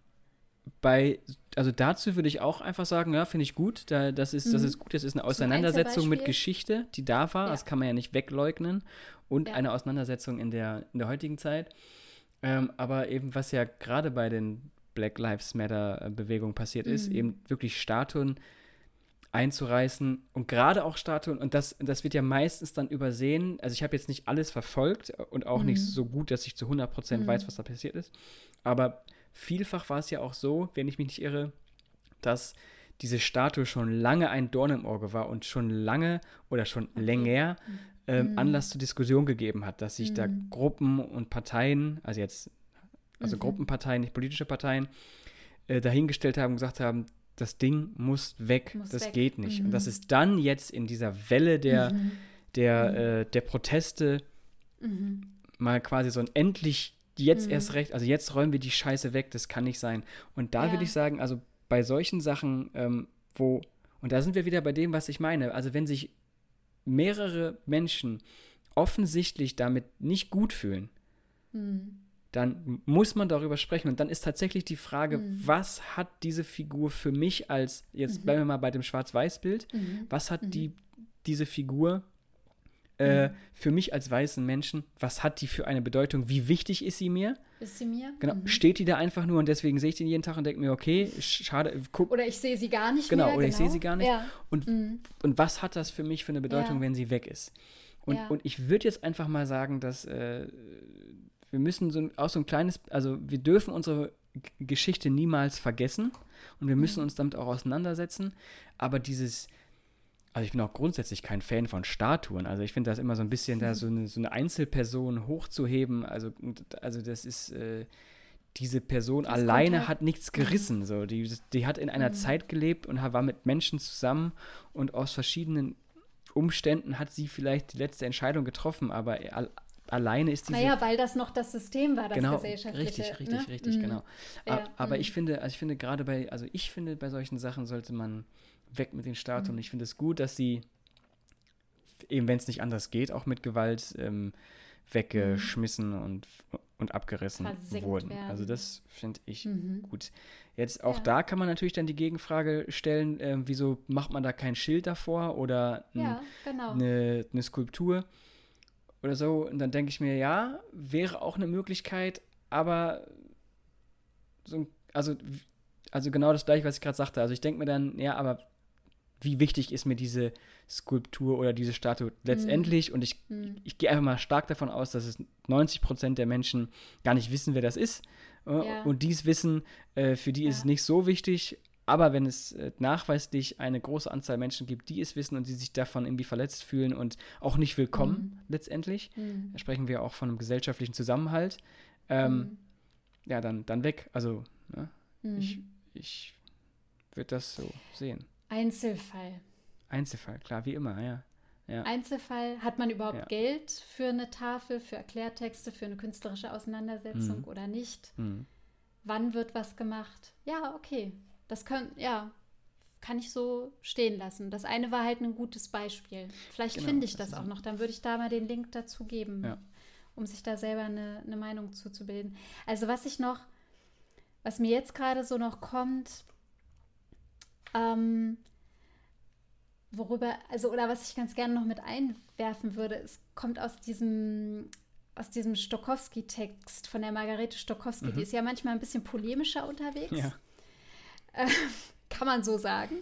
bei, also dazu würde ich auch einfach sagen, ja, finde ich gut. Da, das, ist, das Mhm. ist gut. Das ist eine Auseinandersetzung mit. Geschichte, die da war. Das kann man ja nicht wegleugnen. Und eine Auseinandersetzung in der, in der heutigen Zeit. Ähm, aber eben, was ja gerade bei den Black Lives Matter-Bewegungen passiert ist, Mhm. eben wirklich Statuen einzureißen und gerade auch Statuen, und das, das wird ja meistens dann übersehen. Also, ich habe jetzt nicht alles verfolgt und auch nicht Mhm. so gut, dass ich zu 100% weiß, Mhm. was da passiert ist. Aber vielfach war es ja auch so, wenn ich mich nicht irre, dass diese Statue schon lange ein Dorn im Auge war und schon lange oder schon länger ähm, Mhm. Anlass zur Diskussion gegeben hat, dass sich da Mhm. Gruppen und Parteien, also jetzt, also Mhm. Gruppenparteien, nicht politische Parteien, äh, dahingestellt haben und gesagt haben, das Ding muss weg, Muss das weg. geht nicht. Und Mhm. das ist dann jetzt in dieser Welle der, Mhm. der, Mhm. äh, der Proteste Mhm. mal quasi so ein endlich jetzt Mhm. erst recht, also jetzt räumen wir die Scheiße weg, das kann nicht sein. Und da Ja. würde ich sagen, also bei solchen Sachen, ähm, wo, und da sind wir wieder bei dem, was ich meine, also wenn sich mehrere Menschen offensichtlich damit nicht gut fühlen, Mhm. Dann muss man darüber sprechen. Und dann ist tatsächlich die Frage, Mhm. was hat diese Figur für mich als, jetzt bleiben wir mal bei dem Schwarz-Weiß-Bild, Mhm. was hat Mhm. die, diese Figur äh, Mhm. für mich als weißen Menschen, was hat die für eine Bedeutung, wie wichtig ist sie mir? Ist sie mir? Genau, Mhm. steht die da einfach nur und deswegen sehe ich die jeden Tag und denke mir, okay, sch- schade, guck, Oder ich sehe sie gar nicht Genau, mehr. oder ich sehe sie gar nicht. Ja. und, Mhm. und was hat das für mich für eine Bedeutung, Ja. wenn sie weg ist? Und, Ja. und ich würde jetzt einfach mal sagen, dass äh, wir müssen so, auch so ein kleines, also wir dürfen unsere Geschichte niemals vergessen und wir müssen Mhm. uns damit auch auseinandersetzen, aber dieses, also ich bin auch grundsätzlich kein Fan von Statuen, also ich finde das immer so ein bisschen da so eine, so eine Einzelperson hochzuheben, also, also das ist, äh, diese Person Das alleine halt- hat nichts gerissen. So. Die, die hat in einer Mhm. Zeit gelebt und war mit Menschen zusammen und aus verschiedenen Umständen hat sie vielleicht die letzte Entscheidung getroffen, aber alleine ist diese. Naja, weil das noch das System war, das genau, gesellschaftliche. richtig, richtig, ne? richtig, Mhm. genau. Ja, aber mhm. ich finde, also ich finde gerade bei, also ich finde, bei solchen Sachen sollte man weg mit den Statuen. Mhm. Ich finde es gut, dass sie, eben wenn es nicht anders geht, auch mit Gewalt ähm, weggeschmissen und, und abgerissen Versenkt wurden. werden. Also das finde ich Mhm. gut. Jetzt auch Ja. da kann man natürlich dann die Gegenfrage stellen, ähm, wieso macht man da kein Schild davor oder ein, Ja, genau. eine, eine Skulptur oder so. Und dann denke ich mir, ja, wäre auch eine Möglichkeit, aber so, also, also genau das gleiche, was ich gerade sagte. Also ich denke mir dann, ja, aber wie wichtig ist mir diese Skulptur oder diese Statue letztendlich. Mhm. Und ich, ich gehe einfach mal stark davon aus, dass es 90 Prozent der Menschen gar nicht wissen, wer das ist. Äh, Ja. Und dies Wissen, äh, für die ist es Ja. nicht so wichtig. Aber wenn es äh, nachweislich eine große Anzahl Menschen gibt, die es wissen und die sich davon irgendwie verletzt fühlen und auch nicht willkommen letztendlich, Mhm. da sprechen wir auch von einem gesellschaftlichen Zusammenhalt, ähm, ja, dann, dann weg. Also, ne? Mhm. ich, ich würde das so sehen. Einzelfall. Einzelfall, klar, wie immer, ja. Ja. Einzelfall. Hat man überhaupt Ja. Geld für eine Tafel, für Erklärtexte, für eine künstlerische Auseinandersetzung Mhm. oder nicht? Mhm. Wann wird was gemacht? Ja, okay. Das kann, ja, kann ich so stehen lassen. Das eine war halt ein gutes Beispiel. Vielleicht Genau, finde ich das das auch noch. Dann würde ich da mal den Link dazu geben, Ja. um sich da selber eine, eine Meinung zuzubilden. Also was ich noch, was mir jetzt gerade so noch kommt, ähm, worüber, also oder was ich ganz gerne noch mit einwerfen würde, es kommt aus diesem aus diesem Stokowski-Text von der Margarete Stokowski. Mhm. Die ist ja manchmal ein bisschen polemischer unterwegs. Ja. [LAUGHS] Kann man so sagen.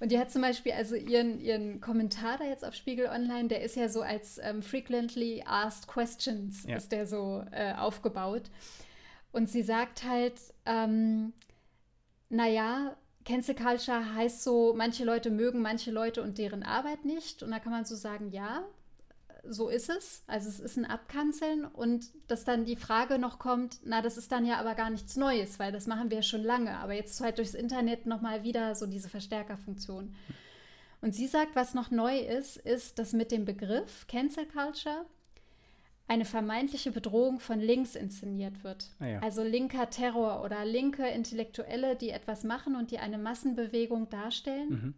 Und die hat zum Beispiel also ihren, ihren Kommentar da jetzt auf Spiegel Online, der ist ja so als ähm, frequently asked questions Ja. ist der so äh, aufgebaut. Und sie sagt halt, ähm, naja, Cancel Culture heißt so, manche Leute mögen manche Leute und deren Arbeit nicht. Und da kann man so sagen, ja, so ist es. Also es ist ein Abkanzeln und dass dann die Frage noch kommt, na, das ist dann ja aber gar nichts Neues, weil das machen wir schon lange. Aber jetzt halt durchs Internet nochmal wieder so diese Verstärkerfunktion. Und sie sagt, was noch neu ist, ist, dass mit dem Begriff Cancel Culture eine vermeintliche Bedrohung von links inszeniert wird. Ah ja. Also linker Terror oder linke Intellektuelle, die etwas machen und die eine Massenbewegung darstellen. Mhm.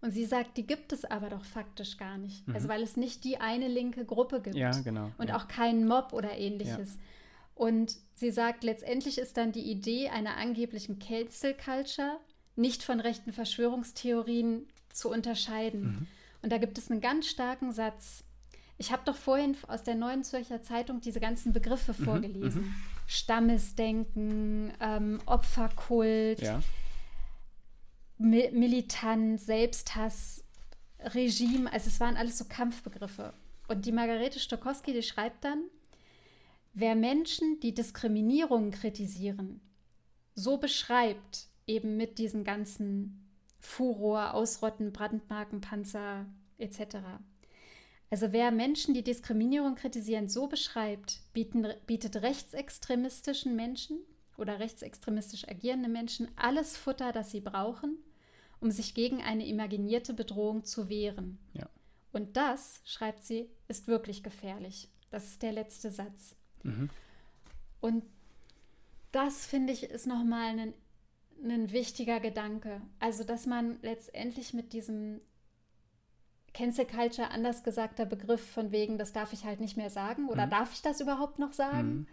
Und sie sagt, die gibt es aber doch faktisch gar nicht. Also weil es nicht die eine linke Gruppe gibt. Mhm. Ja, genau. Und ja. auch keinen Mob oder ähnliches. Und sie sagt, letztendlich ist dann die Idee einer angeblichen Cancel Culture nicht von rechten Verschwörungstheorien zu unterscheiden. Mhm. Und da gibt es einen ganz starken Satz. Ich habe doch vorhin aus der Neuen Zürcher Zeitung diese ganzen Begriffe Mhm, vorgelesen. Stammesdenken, ähm, Opferkult, Ja. Mi Militanz, Selbsthass, Regime, also es waren alles so Kampfbegriffe. Und die Margarete Stokowski, die schreibt dann, wer Menschen, die Diskriminierung kritisieren, so beschreibt, eben mit diesen ganzen Furor, Ausrotten, Brandmarken, Panzer etc. Also wer Menschen, die Diskriminierung kritisieren, so beschreibt, bieten, bietet rechtsextremistischen Menschen oder rechtsextremistisch agierende Menschen alles Futter, das sie brauchen, um sich gegen eine imaginierte Bedrohung zu wehren. Ja. Und das, schreibt sie, ist wirklich gefährlich. Das ist der letzte Satz. Mhm. Und das, finde ich, ist nochmal ein, ein wichtiger Gedanke. Also, dass man letztendlich mit diesem Cancel Culture, anders gesagter Begriff von wegen, das darf ich halt nicht mehr sagen oder Mhm. darf ich das überhaupt noch sagen? Mhm.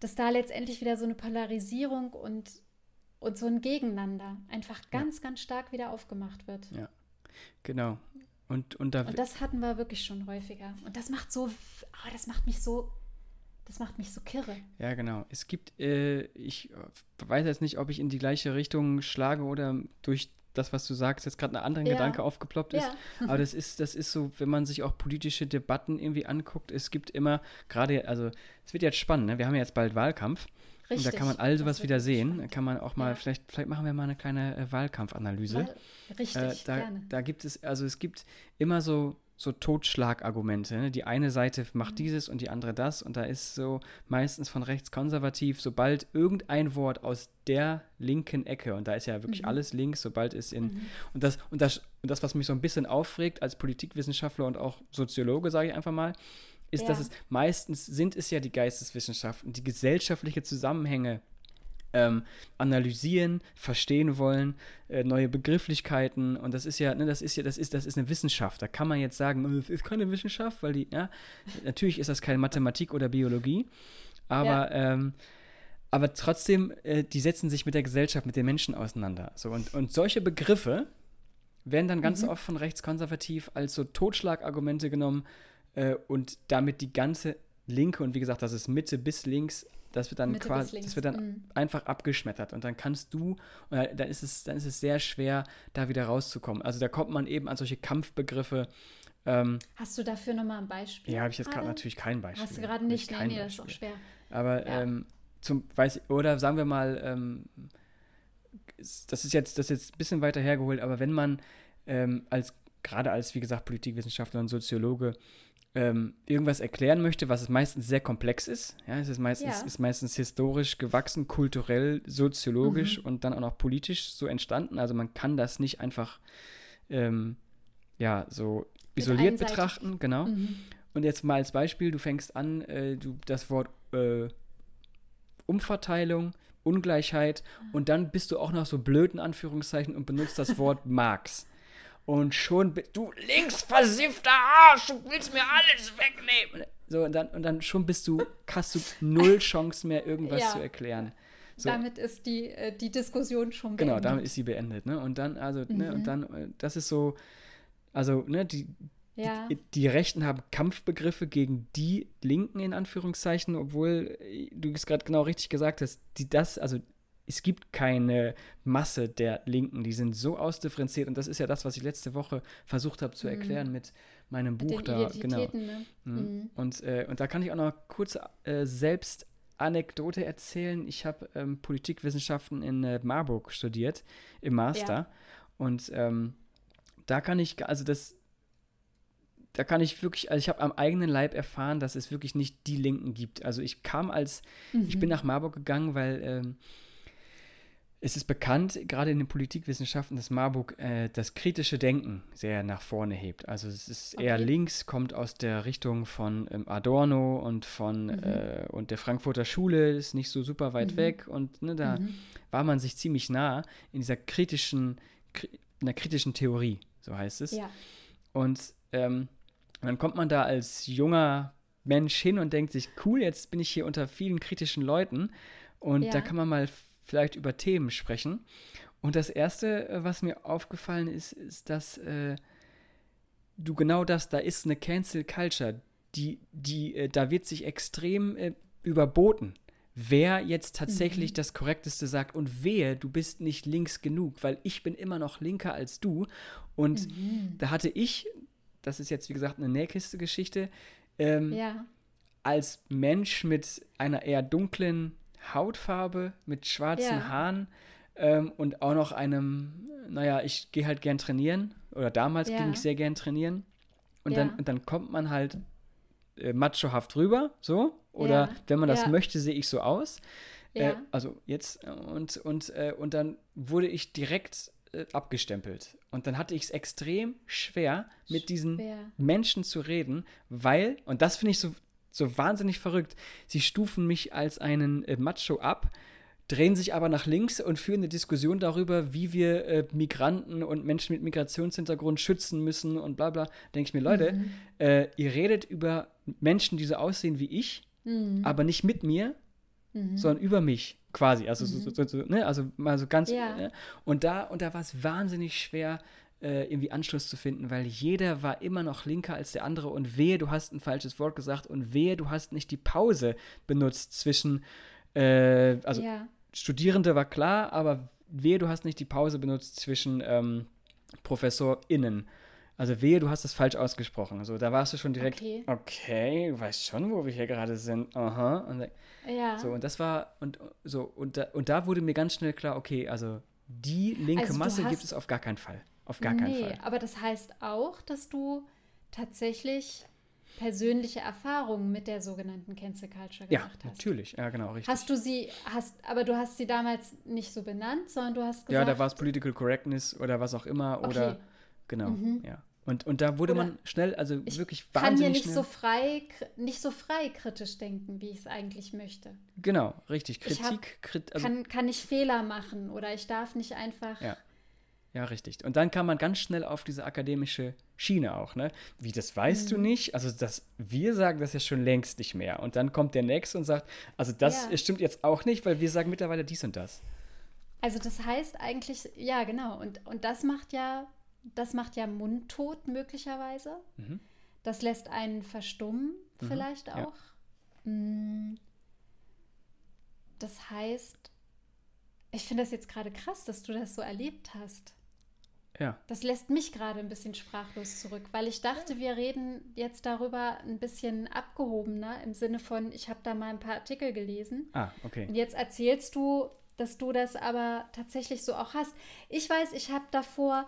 Dass da letztendlich wieder so eine Polarisierung und, und so ein Gegeneinander einfach ganz, ganz stark wieder aufgemacht wird. Genau. Und, und da Und das hatten wir wirklich schon häufiger. Und das macht so, oh, das macht mich so, das macht mich so kirre. Ja, genau. Es gibt, äh, ich äh, weiß jetzt nicht, ob ich in die gleiche Richtung schlage oder durch das, was du sagst, jetzt gerade ein anderer Ja. Gedanke aufgeploppt ist. Ja. [LAUGHS] Aber das ist, das ist so, wenn man sich auch politische Debatten irgendwie anguckt, es gibt immer, gerade, also es wird jetzt spannend, ne? wir haben ja jetzt bald Wahlkampf. Richtig. Und da kann man all sowas wieder sehen. Da spannend. kann man auch mal, Ja. vielleicht, vielleicht machen wir mal eine kleine äh, Wahlkampfanalyse. Weil, richtig, Äh, da, gerne. da gibt es, also es gibt immer so, so Totschlagargumente. Ne? Die eine Seite macht Mhm. dieses und die andere das. Und da ist so meistens von rechts konservativ, sobald irgendein Wort aus der linken Ecke, und da ist ja wirklich Mhm. alles links, sobald es in. Mhm. Und, das, und, das, und das, was mich so ein bisschen aufregt als Politikwissenschaftler und auch Soziologe, sage ich einfach mal, ist, dass Ja. es meistens sind es ja die Geisteswissenschaften, die gesellschaftliche Zusammenhänge ähm, analysieren, verstehen wollen, äh, neue Begrifflichkeiten und das ist ja, ne, das ist ja, das ist, das ist eine Wissenschaft. Da kann man jetzt sagen, äh, es ist keine Wissenschaft, weil die, ja, natürlich ist das keine Mathematik oder Biologie, aber ähm, aber trotzdem, äh, die setzen sich mit der Gesellschaft, mit den Menschen auseinander. So, und, und solche Begriffe werden dann ganz Mhm. oft von rechtskonservativ als so Totschlagargumente genommen äh, und damit die ganze Linke und wie gesagt, das ist Mitte bis links, das wird dann Mitte quasi, das wird dann mhm. einfach abgeschmettert und dann kannst du, dann ist es, dann ist es sehr schwer, da wieder rauszukommen. Also da kommt man eben an solche Kampfbegriffe. Ähm, Hast du dafür nochmal ein Beispiel? ja, habe ich jetzt gerade natürlich kein Beispiel. Hast du gerade nicht? Nee, kein nee, das ist auch schwer. Aber Ja. ähm, zum, weiß oder sagen wir mal, ähm, das ist jetzt, das ist jetzt ein bisschen weiter hergeholt, aber wenn man ähm, als, gerade als, wie gesagt, Politikwissenschaftler und Soziologe ähm, irgendwas erklären möchte, was meistens sehr komplex ist, ja, es ist meistens, Ja. ist meistens historisch gewachsen, kulturell, soziologisch Mhm. und dann auch noch politisch so entstanden. Also man kann das nicht einfach ähm, ja, so isoliert betrachten, genau. Mhm. Und jetzt mal als Beispiel, du fängst an, äh, du das Wort äh, Umverteilung, Ungleichheit und dann bist du auch noch so blöd in Anführungszeichen und benutzt das Wort [LAUGHS] Marx. Und schon, du linksversiffter Arsch, du willst mir alles wegnehmen. So, und dann, und dann schon bist du, hast du null [LAUGHS] Chance mehr, irgendwas Ja. zu erklären. So, Damit ist die, äh, die Diskussion schon genau, beendet. damit ist sie beendet. Ne? Und dann, also, ne, Mhm. und dann, äh, das ist so, also, ne, die, ja. die, die Rechten haben Kampfbegriffe gegen die Linken in Anführungszeichen, obwohl äh, du es gerade genau richtig gesagt hast, die das, also es gibt keine Masse der Linken, die sind so ausdifferenziert und das ist ja das, was ich letzte Woche versucht habe zu Mhm. erklären mit meinem Mit Buch den da, genau. Ne? Mhm. Mhm. Und, äh, und da kann ich auch noch kurz äh, selbst Anekdote erzählen. Ich habe ähm, Politikwissenschaften in äh, Marburg studiert, im Master. Und ähm, da kann ich, also das, da kann ich wirklich, also ich habe am eigenen Leib erfahren, dass es wirklich nicht die Linken gibt. Also ich kam als, ich Mhm. bin nach Marburg gegangen, weil ähm, es ist bekannt, gerade in den Politikwissenschaften, dass Marburg äh, das kritische Denken sehr nach vorne hebt. Also es ist eher Okay. links, kommt aus der Richtung von ähm, Adorno und von Mhm. äh, und der Frankfurter Schule, ist nicht so super weit Mhm. weg und ne, da Mhm. war man sich ziemlich nah in dieser kritischen, kri in der kritischen Theorie, so heißt es. Ja. Und ähm, dann kommt man da als junger Mensch hin und denkt sich, cool, jetzt bin ich hier unter vielen kritischen Leuten und da Ja. kann man mal vielleicht über Themen sprechen. Und das Erste, äh, was mir aufgefallen ist, ist, dass äh, du genau das, da ist eine Cancel Culture, die, die, äh, da wird sich extrem äh, überboten. Wer jetzt tatsächlich Mhm. das Korrekteste sagt und wehe, du bist nicht links genug, weil ich bin immer noch linker als du. Und Mhm. da hatte ich, das ist jetzt wie gesagt eine Nähkiste-Geschichte, ähm, Ja. als Mensch mit einer eher dunklen Hautfarbe, mit schwarzen Ja. Haaren ähm, und auch noch einem, naja, ich gehe halt gern trainieren oder damals Ja. ging ich sehr gern trainieren und, Ja. dann, und dann kommt man halt äh, machohaft rüber, so, oder wenn man das möchte, sehe ich so aus. Äh, also jetzt und, und, äh, und dann wurde ich direkt äh, abgestempelt. Und dann hatte ich es extrem schwer, mit diesen Schwer. Menschen zu reden, weil, und das finde ich so, so wahnsinnig verrückt, sie stufen mich als einen äh, Macho ab, drehen sich aber nach links und führen eine Diskussion darüber, wie wir äh, Migranten und Menschen mit Migrationshintergrund schützen müssen und bla bla. Denke ich mir, Leute, Mhm. äh, ihr redet über Menschen, die so aussehen wie ich, Mhm. aber nicht mit mir, Mhm. sondern über mich quasi. Also, so, so, so, ne? also mal so ganz. Ja. Ne? Und da, und da war es wahnsinnig schwer, äh, irgendwie Anschluss zu finden, weil jeder war immer noch linker als der andere und wehe, du hast ein falsches Wort gesagt und wehe, du hast nicht die Pause benutzt zwischen, äh, also ja. Studierende war klar, aber wehe, du hast nicht die Pause benutzt zwischen ähm, ProfessorInnen. Also wehe, du hast es falsch ausgesprochen. Also da warst du schon direkt, Okay. okay, du weißt schon, wo wir hier gerade sind. Aha. Und Ja. so, und das war, und so, und da, und da wurde mir ganz schnell klar, okay, also die linke Also Masse gibt hast- es auf gar keinen Fall. Auf gar keinen nee, Fall. aber das heißt auch, dass du tatsächlich persönliche Erfahrungen mit der sogenannten Cancel Culture Ja, gemacht hast. natürlich. Ja, genau, richtig. Hast du sie, hast, aber du hast sie damals nicht so benannt, sondern du hast ja, gesagt. da war es Political Correctness oder was auch immer. Oder, Okay. genau, Mhm. ja. Und, und da wurde Oder man schnell, also ich wirklich kann hier wahnsinnig nicht schnell. so frei, nicht so frei kritisch denken, wie ich es eigentlich möchte. genau, richtig. Ich hab- Kritik, Krit, also, kann, kann ich Fehler machen oder ich darf nicht einfach. Ja. Ja, richtig. Und dann kam man ganz schnell auf diese akademische Schiene auch, ne? Wie, das weißt Mhm. du nicht? Also, das, wir sagen das ja schon längst nicht mehr. Und dann kommt der Nächste und sagt, also das Ja. stimmt jetzt auch nicht, weil wir sagen mittlerweile dies und das. Also das heißt eigentlich, ja genau, und, und das macht ja, das macht ja mundtot möglicherweise. Mhm. Das lässt einen verstummen vielleicht ja. auch. Mm. Das heißt, ich finde das jetzt gerade krass, dass du das so erlebt hast. Ja. Das lässt mich gerade ein bisschen sprachlos zurück, weil ich dachte, wir reden jetzt darüber ein bisschen abgehobener im Sinne von, ich habe da mal ein paar Artikel gelesen. Ah, okay. Und jetzt erzählst du, dass du das aber tatsächlich so auch hast. Ich weiß, ich habe davor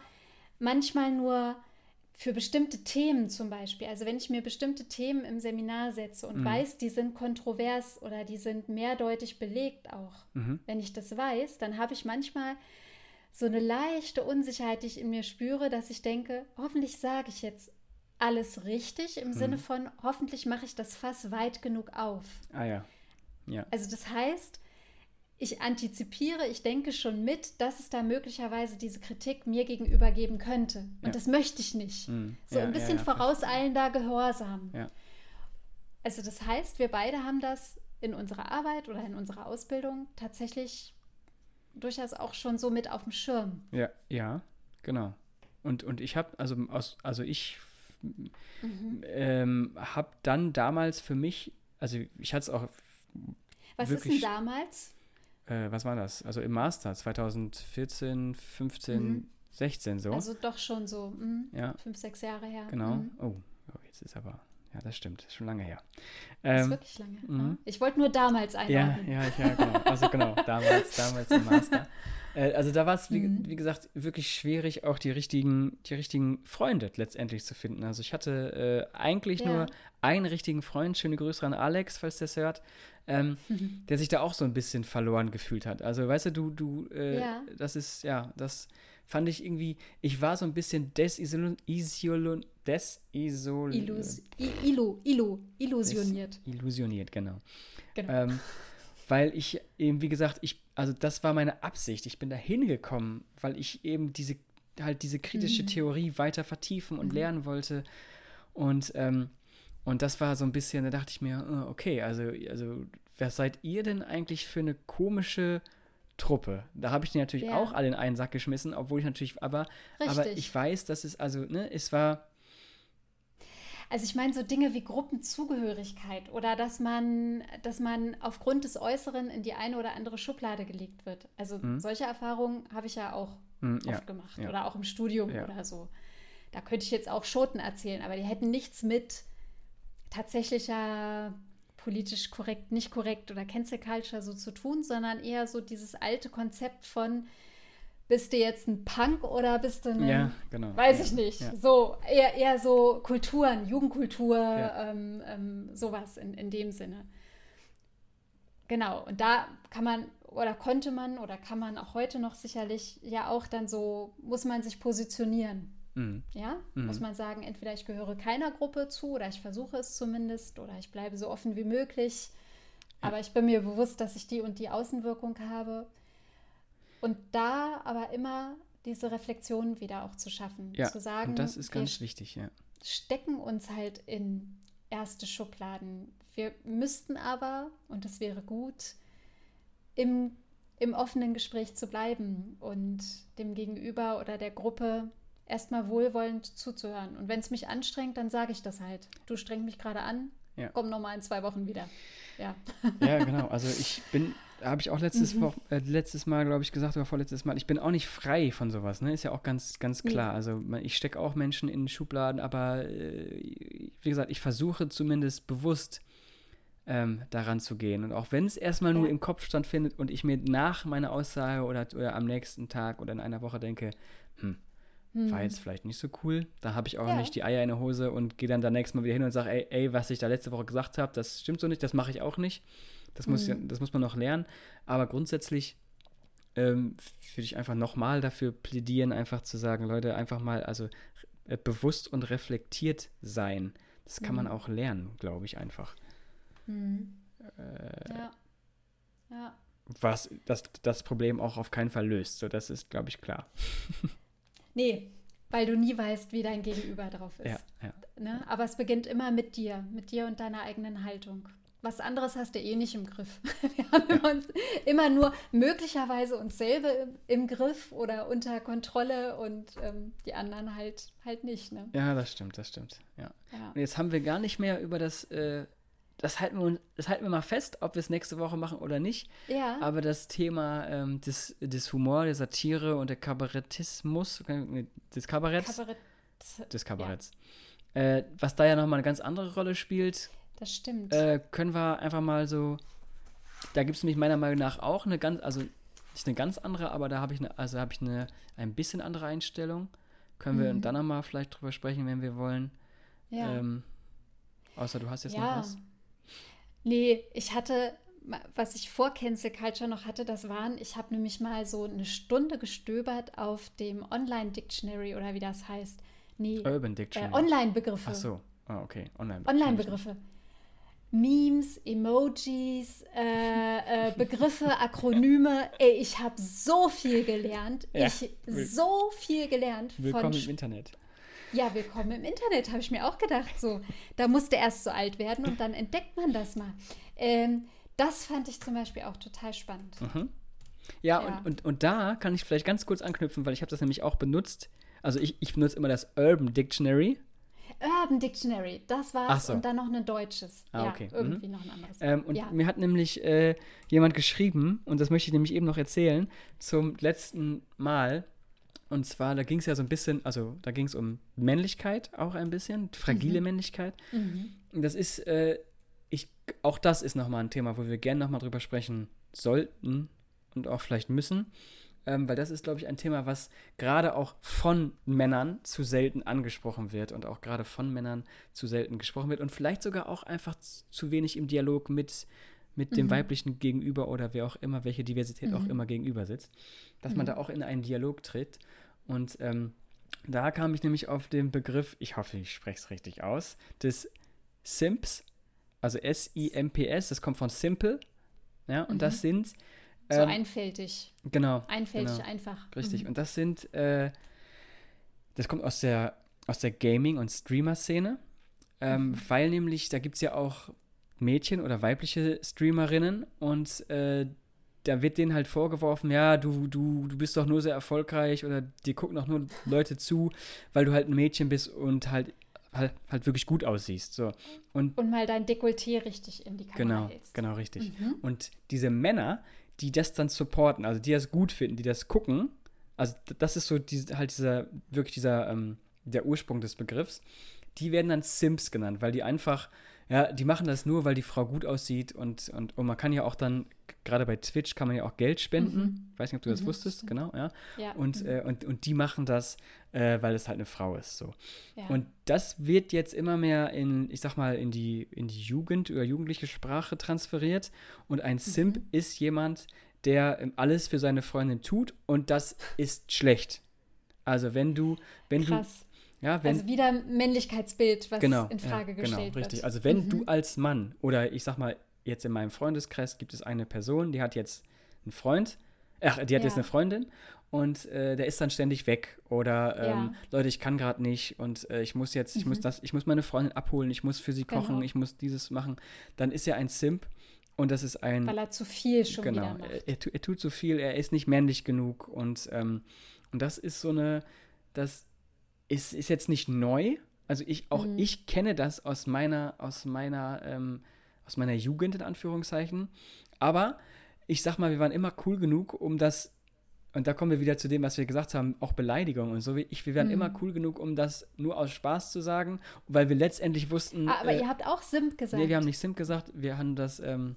manchmal nur für bestimmte Themen zum Beispiel, also wenn ich mir bestimmte Themen im Seminar setze und Mhm. weiß, die sind kontrovers oder die sind mehrdeutig belegt auch, Mhm. wenn ich das weiß, dann habe ich manchmal so eine leichte Unsicherheit, die ich in mir spüre, dass ich denke, hoffentlich sage ich jetzt alles richtig im Sinne von, hoffentlich mache ich das Fass weit genug auf. Ah ja. Ja. Also das heißt, ich antizipiere, ich denke schon mit, dass es da möglicherweise diese Kritik mir gegenüber geben könnte. Und Ja. das möchte ich nicht. Mhm. So Ja, ein bisschen ja, vorauseilender Gehorsam. Also das heißt, wir beide haben das in unserer Arbeit oder in unserer Ausbildung tatsächlich durchaus auch schon so mit auf dem Schirm. Ja, ja, genau. Und, und ich habe, also, aus, also ich Mhm. ähm, habe dann damals für mich, also ich hatte es auch, Was Wirklich- ist denn damals? äh, was war das? Also im Master 2014, 15, Mhm. 16 so. Also doch schon so mm, ja, fünf, sechs Jahre her. genau. Mm. Oh, oh, jetzt ist aber, ja, das stimmt, schon lange her. Das ist Ähm, wirklich lange. mhm. Ja. Ich wollte nur damals Ja, einordnen. ja, ja, genau. Also genau, damals, damals im Master. Äh, also da war es, wie, Mhm. wie gesagt, wirklich schwierig, auch die richtigen, die richtigen Freunde letztendlich zu finden. Also ich hatte äh, eigentlich Ja. nur einen richtigen Freund, schöne Grüße an Alex, falls der es hört, ähm, [LAUGHS] der sich da auch so ein bisschen verloren gefühlt hat. Also weißt du, du, du, äh, Ja. das ist, ja, das fand ich irgendwie, ich war so ein bisschen desisol, isol, desisol, Illus, illu, illu, illusioniert. illusioniert, genau. Genau. Ähm, weil ich eben, wie gesagt, ich, also das war meine Absicht. Ich bin da hingekommen, weil ich eben diese, halt diese kritische Mhm. Theorie weiter vertiefen und Mhm. lernen wollte. Und, ähm, und das war so ein bisschen, da dachte ich mir, äh, okay, also, also was seid ihr denn eigentlich für eine komische Truppe? Da habe ich die natürlich Ja. auch alle in einen Sack geschmissen, obwohl ich natürlich, aber, aber Richtig. ich weiß, dass es, also, ne, es war, Also ich meine so Dinge wie Gruppenzugehörigkeit oder dass man, dass man aufgrund des Äußeren in die eine oder andere Schublade gelegt wird. Also Mhm. solche Erfahrungen habe ich ja auch hm, ja, oft gemacht ja. oder auch im Studium Ja. oder so. Da könnte ich jetzt auch Schoten erzählen, aber die hätten nichts mit tatsächlicher politisch korrekt, nicht korrekt oder Cancel Culture so zu tun, sondern eher so dieses alte Konzept von bist du jetzt ein Punk oder bist du ein ja, genau. Weiß ja, ich nicht. Ja. So, eher, eher so Kulturen, Jugendkultur, ähm, ähm, sowas in, in dem Sinne. Genau, und da kann man oder konnte man oder kann man auch heute noch sicherlich ja auch dann so, muss man sich positionieren. Mhm. Ja, Mhm. muss man sagen, entweder ich gehöre keiner Gruppe zu oder ich versuche es zumindest oder ich bleibe so offen wie möglich. Ja. Aber ich bin mir bewusst, dass ich die und die Außenwirkung habe. Und da aber immer diese Reflexion wieder auch zu schaffen. Ja, zu sagen, und das ist ganz wichtig, ja. stecken uns halt in erste Schubladen. Wir müssten aber, und das wäre gut, im, im offenen Gespräch zu bleiben und dem Gegenüber oder der Gruppe erstmal wohlwollend zuzuhören. Und wenn es mich anstrengt, dann sage ich das halt. Du strengst mich gerade an, Ja. komm nochmal in zwei Wochen wieder. Ja. [LAUGHS] Ja, genau. Also ich bin, habe ich auch letztes, Mhm. Woch, äh, letztes Mal, glaube ich, gesagt oder vorletztes Mal, ich bin auch nicht frei von sowas, ne? Ist ja auch ganz, ganz Nee. klar. Also man- ich stecke auch Menschen in Schubladen, aber äh, wie gesagt, ich versuche zumindest bewusst ähm, daran zu gehen. Und auch wenn es erstmal nur Ja. im Kopf stattfindet und ich mir nach meiner Aussage oder, oder am nächsten Tag oder in einer Woche denke, hm, war Hm. jetzt vielleicht nicht so cool. Da habe ich auch Ja. nicht die Eier in der Hose und gehe dann da nächstes Mal wieder hin und sage, ey, ey, was ich da letzte Woche gesagt habe, das stimmt so nicht, das mache ich auch nicht. Das muss, Mhm. das muss man noch lernen. Aber grundsätzlich ähm, würde ich einfach nochmal dafür plädieren, einfach zu sagen, Leute, einfach mal, also äh, bewusst und reflektiert sein. Das kann man Mhm. auch lernen, glaube ich einfach. Hm. Äh, Ja. Ja. was das, das Problem auch auf keinen Fall löst. So, das ist, glaube ich, klar. [LAUGHS] Nee, weil du nie weißt, wie dein Gegenüber drauf ist. Ja, ja. Ne? Aber es beginnt immer mit dir, mit dir und deiner eigenen Haltung. Was anderes hast du eh nicht im Griff. [LAUGHS] Wir haben immer, uns, immer nur möglicherweise uns selber im, im Griff oder unter Kontrolle und ähm, die anderen halt halt nicht. Ne? Ja, das stimmt, das stimmt. Ja. Ja. Und jetzt haben wir gar nicht mehr über das äh, das halten, wir, das halten wir mal fest, ob wir es nächste Woche machen oder nicht. Ja. Aber das Thema ähm, des, des Humor, der Satire und der Kabarettismus, des Kabaretts, Kabarett. des Kabaretts, äh, was da ja nochmal eine ganz andere Rolle spielt, Das stimmt. äh, können wir einfach mal so. Da gibt es nämlich meiner Meinung nach auch eine ganz, also nicht eine ganz andere, aber da habe ich eine, also habe ich eine ein bisschen andere Einstellung. Können wir Mhm. dann nochmal vielleicht drüber sprechen, wenn wir wollen. ja. Ähm, außer du hast jetzt noch ja. was. Nee, ich hatte, was ich vor Cancel Culture noch hatte, das waren, ich habe nämlich mal so eine Stunde gestöbert auf dem Online-Dictionary oder wie das heißt. Nee, Urban äh, Dictionary. Online-Begriffe. Ach so. Ah, okay. Online. Online-Begriffe. Memes, Emojis, äh, äh, [LAUGHS] Begriffe, Akronyme. Ey, ich habe so viel gelernt. Ja, Ich so viel gelernt Willkommen von im Internet. Ja, willkommen im Internet, habe ich mir auch gedacht. So, da musste erst so alt werden und dann entdeckt man das mal. Ähm, das fand ich zum Beispiel auch total spannend. Mhm. Ja, Ja. Und, und, und da kann ich vielleicht ganz kurz anknüpfen, weil ich habe das nämlich auch benutzt. Also ich, ich benutze immer das Urban Dictionary. Urban Dictionary, das war's so. und dann noch ein deutsches. Ah, ja, okay. irgendwie noch ein anderes. Ähm, und ja. mir hat nämlich äh, jemand geschrieben, und das möchte ich nämlich eben noch erzählen, zum letzten Mal. Und zwar, da ging es ja so ein bisschen, also da ging es um Männlichkeit auch ein bisschen, fragile Männlichkeit. Mhm. Das ist, äh, ich, auch das ist nochmal ein Thema, wo wir gerne nochmal drüber sprechen sollten und auch vielleicht müssen. Ähm, weil das ist, glaube ich, ein Thema, was gerade auch von Männern zu selten angesprochen wird und auch gerade von Männern zu selten gesprochen wird und vielleicht sogar auch einfach zu wenig im Dialog mit, mit dem Mhm. weiblichen Gegenüber oder wer auch immer, welche Diversität auch Mhm. immer gegenüber sitzt, dass man Mhm. da auch in einen Dialog tritt. Und ähm, da kam ich nämlich auf den Begriff, ich hoffe, ich spreche es richtig aus, des Simps, also S-I-M-P-S, das kommt von Simple. Ja, und Mhm. das sind, so ähm, einfältig. genau, Einfältig, genau. einfach. Richtig. Mhm. Und das sind, äh, das kommt aus der, aus der Gaming- und Streamer-Szene, ähm, Mhm. weil nämlich, da gibt es ja auch Mädchen oder weibliche Streamerinnen und äh, da wird denen halt vorgeworfen, ja, du, du, du bist doch nur sehr erfolgreich oder dir gucken doch nur Leute zu, weil du halt ein Mädchen bist und halt, halt, halt wirklich gut aussiehst. So. Und Und mal dein Dekolleté richtig in die Kamera Genau, hältst. genau richtig. Mhm. Und diese Männer, die das dann supporten, also die das gut finden, die das gucken, also das ist so diese, halt dieser, wirklich dieser, ähm, der Ursprung des Begriffs, die werden dann Simps genannt, weil die einfach, ja, die machen das nur, weil die Frau gut aussieht und, und, und man kann ja auch dann, gerade bei Twitch kann man ja auch Geld spenden. Mhm. Ich weiß nicht, ob du das Mhm, wusstest, stimmt. genau, ja. Ja. Und, mhm. äh, und, und die machen das, äh, weil es halt eine Frau ist, so. ja. Und das wird jetzt immer mehr in, ich sag mal, in die, in die Jugend oder jugendliche Sprache transferiert. Und ein Simp Mhm. ist jemand, der ähm, alles für seine Freundin tut und das ist schlecht. Also wenn du, wenn Krass. du, ja, wenn, also wieder Männlichkeitsbild, was genau, in Frage ja, gestellt genau, richtig. wird. Also wenn Mhm. du als Mann oder ich sag mal, jetzt in meinem Freundeskreis gibt es eine Person, die hat jetzt einen Freund, ach, die hat jetzt Ja. eine Freundin und äh, der ist dann ständig weg oder ähm, Ja. Leute, ich kann gerade nicht und äh, ich muss jetzt, ich muss Mhm. das, ich muss meine Freundin abholen, ich muss für sie kochen, Genau. ich muss dieses machen, dann ist er ein Simp und das ist ein Weil er zu viel schon genau, wieder macht. er, er, er tut so viel, er ist nicht männlich genug und ähm, und das ist so eine, das ist, ist jetzt nicht neu. Also ich, auch Mhm. ich kenne das aus meiner, aus meiner, ähm, aus meiner Jugend in Anführungszeichen. Aber ich sag mal, wir waren immer cool genug, um das, und da kommen wir wieder zu dem, was wir gesagt haben, auch Beleidigung und so. Ich, wir waren Mhm. immer cool genug, um das nur aus Spaß zu sagen, weil wir letztendlich wussten. Ah, aber äh, ihr habt auch Simp gesagt. Nee, wir haben nicht Simp gesagt, wir haben das, ähm,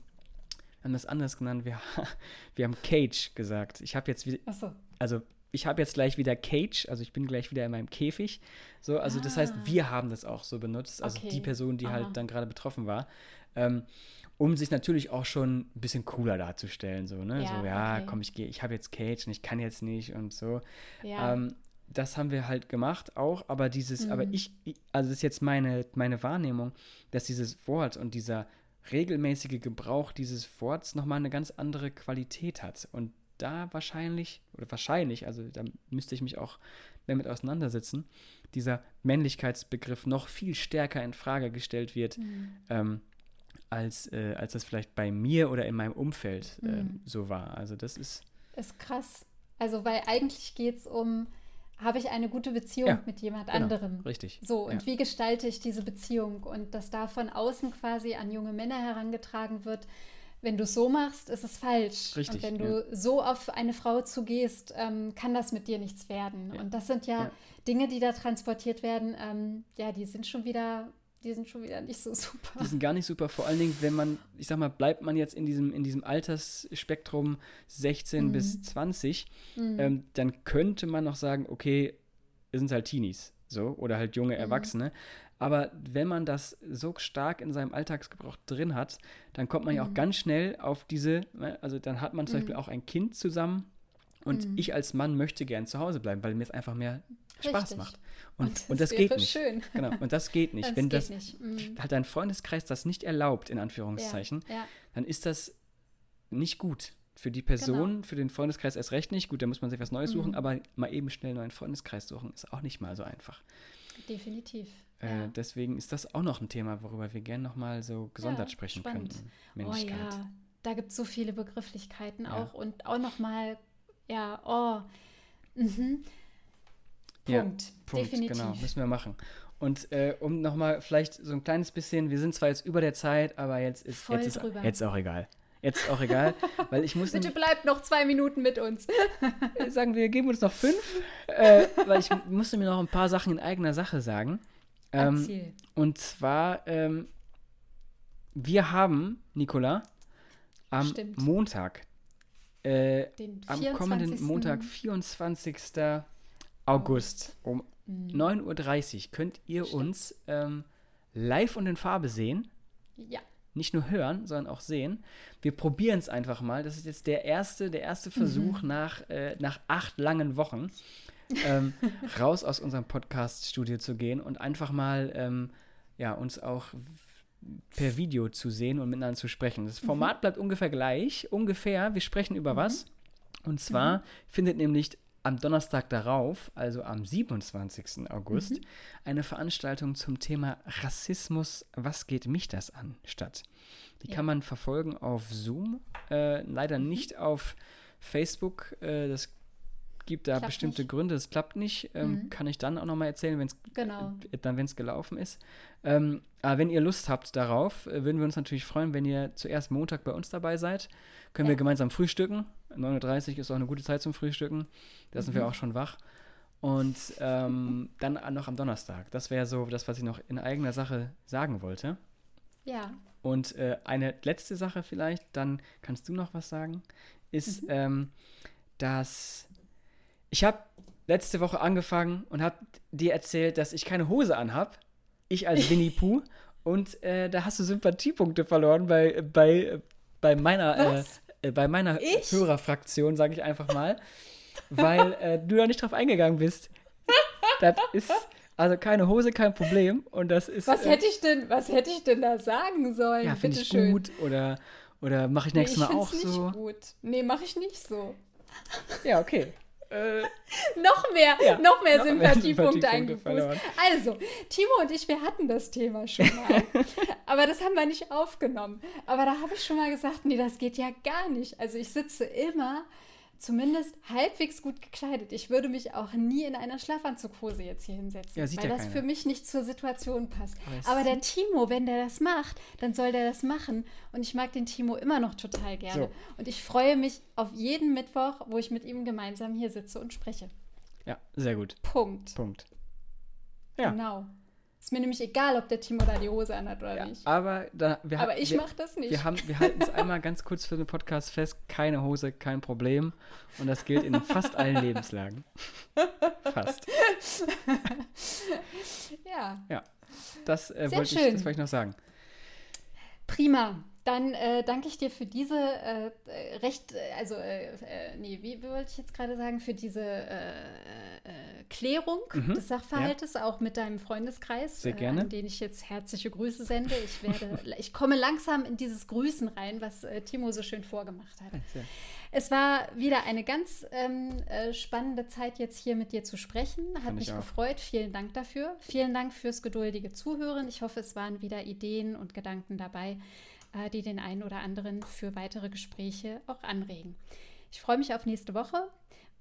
haben das anders genannt. Wir, [LAUGHS] wir haben Cage gesagt. Ich habe jetzt wieder, Achso. also ich habe jetzt gleich wieder Cage, also ich bin gleich wieder in meinem Käfig. So, also das heißt, Ah. wir haben das auch so benutzt, also Okay. die Person, die Aha. halt dann gerade betroffen war. Ähm, um sich natürlich auch schon ein bisschen cooler darzustellen, so, ne? Ja, so, ja, okay. komm, ich gehe, ich habe jetzt Cage und ich kann jetzt nicht und so. Ja. Ähm, das haben wir halt gemacht auch, aber dieses, aber Mhm. ich, ich- also das ist jetzt meine, meine Wahrnehmung, dass dieses Wort und dieser regelmäßige Gebrauch dieses Worts nochmal eine ganz andere Qualität hat. Und da wahrscheinlich, oder wahrscheinlich, also da müsste ich mich auch mehr mit auseinandersetzen, dieser Männlichkeitsbegriff noch viel stärker in Frage gestellt wird, Mhm. ähm, als, äh, als das vielleicht bei mir oder in meinem Umfeld ähm, Mhm. so war. Also das ist, Ist krass. Also, weil eigentlich geht es um habe ich eine gute Beziehung Ja, mit jemand genau, anderem? richtig, So, und ja. wie gestalte ich diese Beziehung? Und dass da von außen quasi an junge Männer herangetragen wird, wenn du es so machst, ist es falsch. Richtig, Und wenn du so auf eine Frau zugehst, ähm, kann das mit dir nichts werden. Ja. Und das sind ja, Ja. Dinge, die da transportiert werden, ähm, ja, die sind schon wieder, die sind schon wieder nicht so super. Die sind gar nicht super, vor allen Dingen, wenn man, ich sag mal, bleibt man jetzt in diesem, in diesem Altersspektrum 16 Mhm. bis 20, ähm, dann könnte man noch sagen, okay, es sind halt Teenies, so, oder halt junge Mhm. Erwachsene. Aber wenn man das so stark in seinem Alltagsgebrauch drin hat, dann kommt man ja Mhm. auch ganz schnell auf diese, ne, also dann hat man zum Beispiel auch ein Kind zusammen und Mhm. ich als Mann möchte gern zu Hause bleiben, weil mir es einfach mehr Spaß Richtig. macht. Und, Und und, das das, geht nicht. schön. Genau, und das geht nicht. Das wenn das nicht. Mhm. halt dein Freundeskreis das nicht erlaubt, in Anführungszeichen, Ja, ja. dann ist das nicht gut. Für die Person, Genau. für den Freundeskreis erst recht nicht. Gut, da muss man sich was Neues Mhm. suchen, aber mal eben schnell einen neuen Freundeskreis suchen, ist auch nicht mal so einfach. definitiv. Äh, ja. deswegen ist das auch noch ein Thema, worüber wir gerne nochmal so gesondert sprechen spannend. könnten. Oh Männlichkeit. ja, da gibt es so viele Begrifflichkeiten auch und auch nochmal, ja, oh, mhm. Ja, Punkt. Punkt, Definitiv. genau, müssen wir machen. Und äh, um nochmal vielleicht so ein kleines bisschen, wir sind zwar jetzt über der Zeit, aber jetzt ist, Voll jetzt ist drüber. jetzt auch egal. Jetzt auch egal, weil ich muss Bitte nämlich- bleibt noch zwei Minuten mit uns. äh, sagen wir, geben uns noch fünf, [LAUGHS] äh, weil ich musste mir noch ein paar Sachen in eigener Sache sagen. Ähm, Erzähl. und zwar, ähm, wir haben, Nicola, am Stimmt. Montag, äh, am 24. kommenden Montag, 24. August um Mhm. 9.30 Uhr könnt ihr Stimmt. uns ähm, live und in Farbe sehen. Ja, Nicht nur hören, sondern auch sehen. Wir probieren es einfach mal. Das ist jetzt der erste, der erste Mhm. Versuch nach, äh, nach acht langen Wochen, ähm, [LAUGHS] raus aus unserem Podcast-Studio zu gehen und einfach mal ähm, ja, uns auch per Video zu sehen und miteinander zu sprechen. Das Format bleibt ungefähr gleich. Ungefähr. Wir sprechen über was. Und zwar findet nämlich am Donnerstag darauf, also am 27. August, eine Veranstaltung zum Thema Rassismus, was geht mich das an, statt. Die Ja. kann man verfolgen auf Zoom, äh, leider nicht auf Facebook. Äh, das gibt da Klappt bestimmte nicht. Gründe, das klappt nicht. Ähm, Mhm. Kann ich dann auch nochmal erzählen, wenn es genau. äh, dann, wenn es gelaufen ist. Ähm, aber wenn ihr Lust habt darauf, äh, würden wir uns natürlich freuen, wenn ihr zuerst Montag bei uns dabei seid. Können wir Ja. gemeinsam frühstücken. 9.30 Uhr ist auch eine gute Zeit zum Frühstücken. Da sind wir Mhm. auch schon wach. Und ähm, dann noch am Donnerstag. Das wäre so das, was ich noch in eigener Sache sagen wollte. Ja, Und äh, eine letzte Sache vielleicht, dann kannst du noch was sagen, ist, Mhm. ähm, dass ich habe letzte Woche angefangen und habe dir erzählt, dass ich keine Hose anhab. Ich als Winnie [LAUGHS] Pooh. Und äh, da hast du Sympathiepunkte verloren bei, bei, bei meiner, äh, äh, bei meiner Ich? Hörerfraktion, sage ich einfach mal, weil äh, du da nicht drauf eingegangen bist. Das ist also keine Hose, kein Problem. Und das ist. was äh, hätte ich denn, was hätte ich denn da sagen sollen? ja, finde ich Bitteschön. gut oder, oder mache ich Nee, nächstes ich Mal auch nicht so. gut. Nee, mache ich nicht so. Ja, okay. Äh, Noch mehr, Ja, noch mehr noch Sympathiepunkte eingebußt. Also, Timo und ich, wir hatten das Thema schon mal. [LAUGHS] aber das haben wir nicht aufgenommen. Aber da habe ich schon mal gesagt, nee, das geht ja gar nicht. Also ich sitze immer zumindest halbwegs gut gekleidet. Ich würde mich auch nie in einer Schlafanzughose jetzt hier hinsetzen, Ja, weil ja das keiner. für mich nicht zur Situation passt. Aber Aber der Timo, wenn der das macht, dann soll der das machen. Und ich mag den Timo immer noch total gerne. So. Und ich freue mich auf jeden Mittwoch, wo ich mit ihm gemeinsam hier sitze und spreche. ja, sehr gut. Punkt. Punkt. Ja. Genau. Ist mir nämlich egal, ob der Timo da die Hose anhat oder Ja, nicht. aber da, wir, Aber ich mache das nicht. wir, haben, wir halten es einmal ganz kurz für den Podcast fest: keine Hose, kein Problem. Und das gilt in fast allen Lebenslagen. Fast. [LAUGHS] ja, Das, äh, Sehr wollte ich, das wollte ich noch sagen. prima. Dann äh, danke ich dir für diese äh, recht, äh, also, äh, äh, nee, wie, wie wollte ich jetzt gerade sagen, für diese äh, Klärung Mhm, des Sachverhaltes, auch mit deinem Freundeskreis, Sehr gerne. An den ich jetzt herzliche Grüße sende. Ich werde, [LAUGHS] ich komme langsam in dieses Grüßen rein, was Timo so schön vorgemacht hat. Sehr. Es war wieder eine ganz ähm, äh, spannende Zeit, jetzt hier mit dir zu sprechen. Hat Fand ich mich gefreut. Vielen Dank dafür. Vielen Dank fürs geduldige Zuhören. Ich hoffe, es waren wieder Ideen und Gedanken dabei, die den einen oder anderen für weitere Gespräche auch anregen. Ich freue mich auf nächste Woche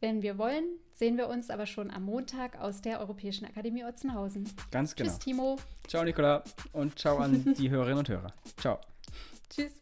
Wenn wir wollen, sehen wir uns aber schon am Montag aus der Europäischen Akademie Otzenhausen. Ganz genau. Tschüss, Timo. Ciao, Nicola. Und ciao an die Hörerinnen und Hörer. Ciao. Tschüss.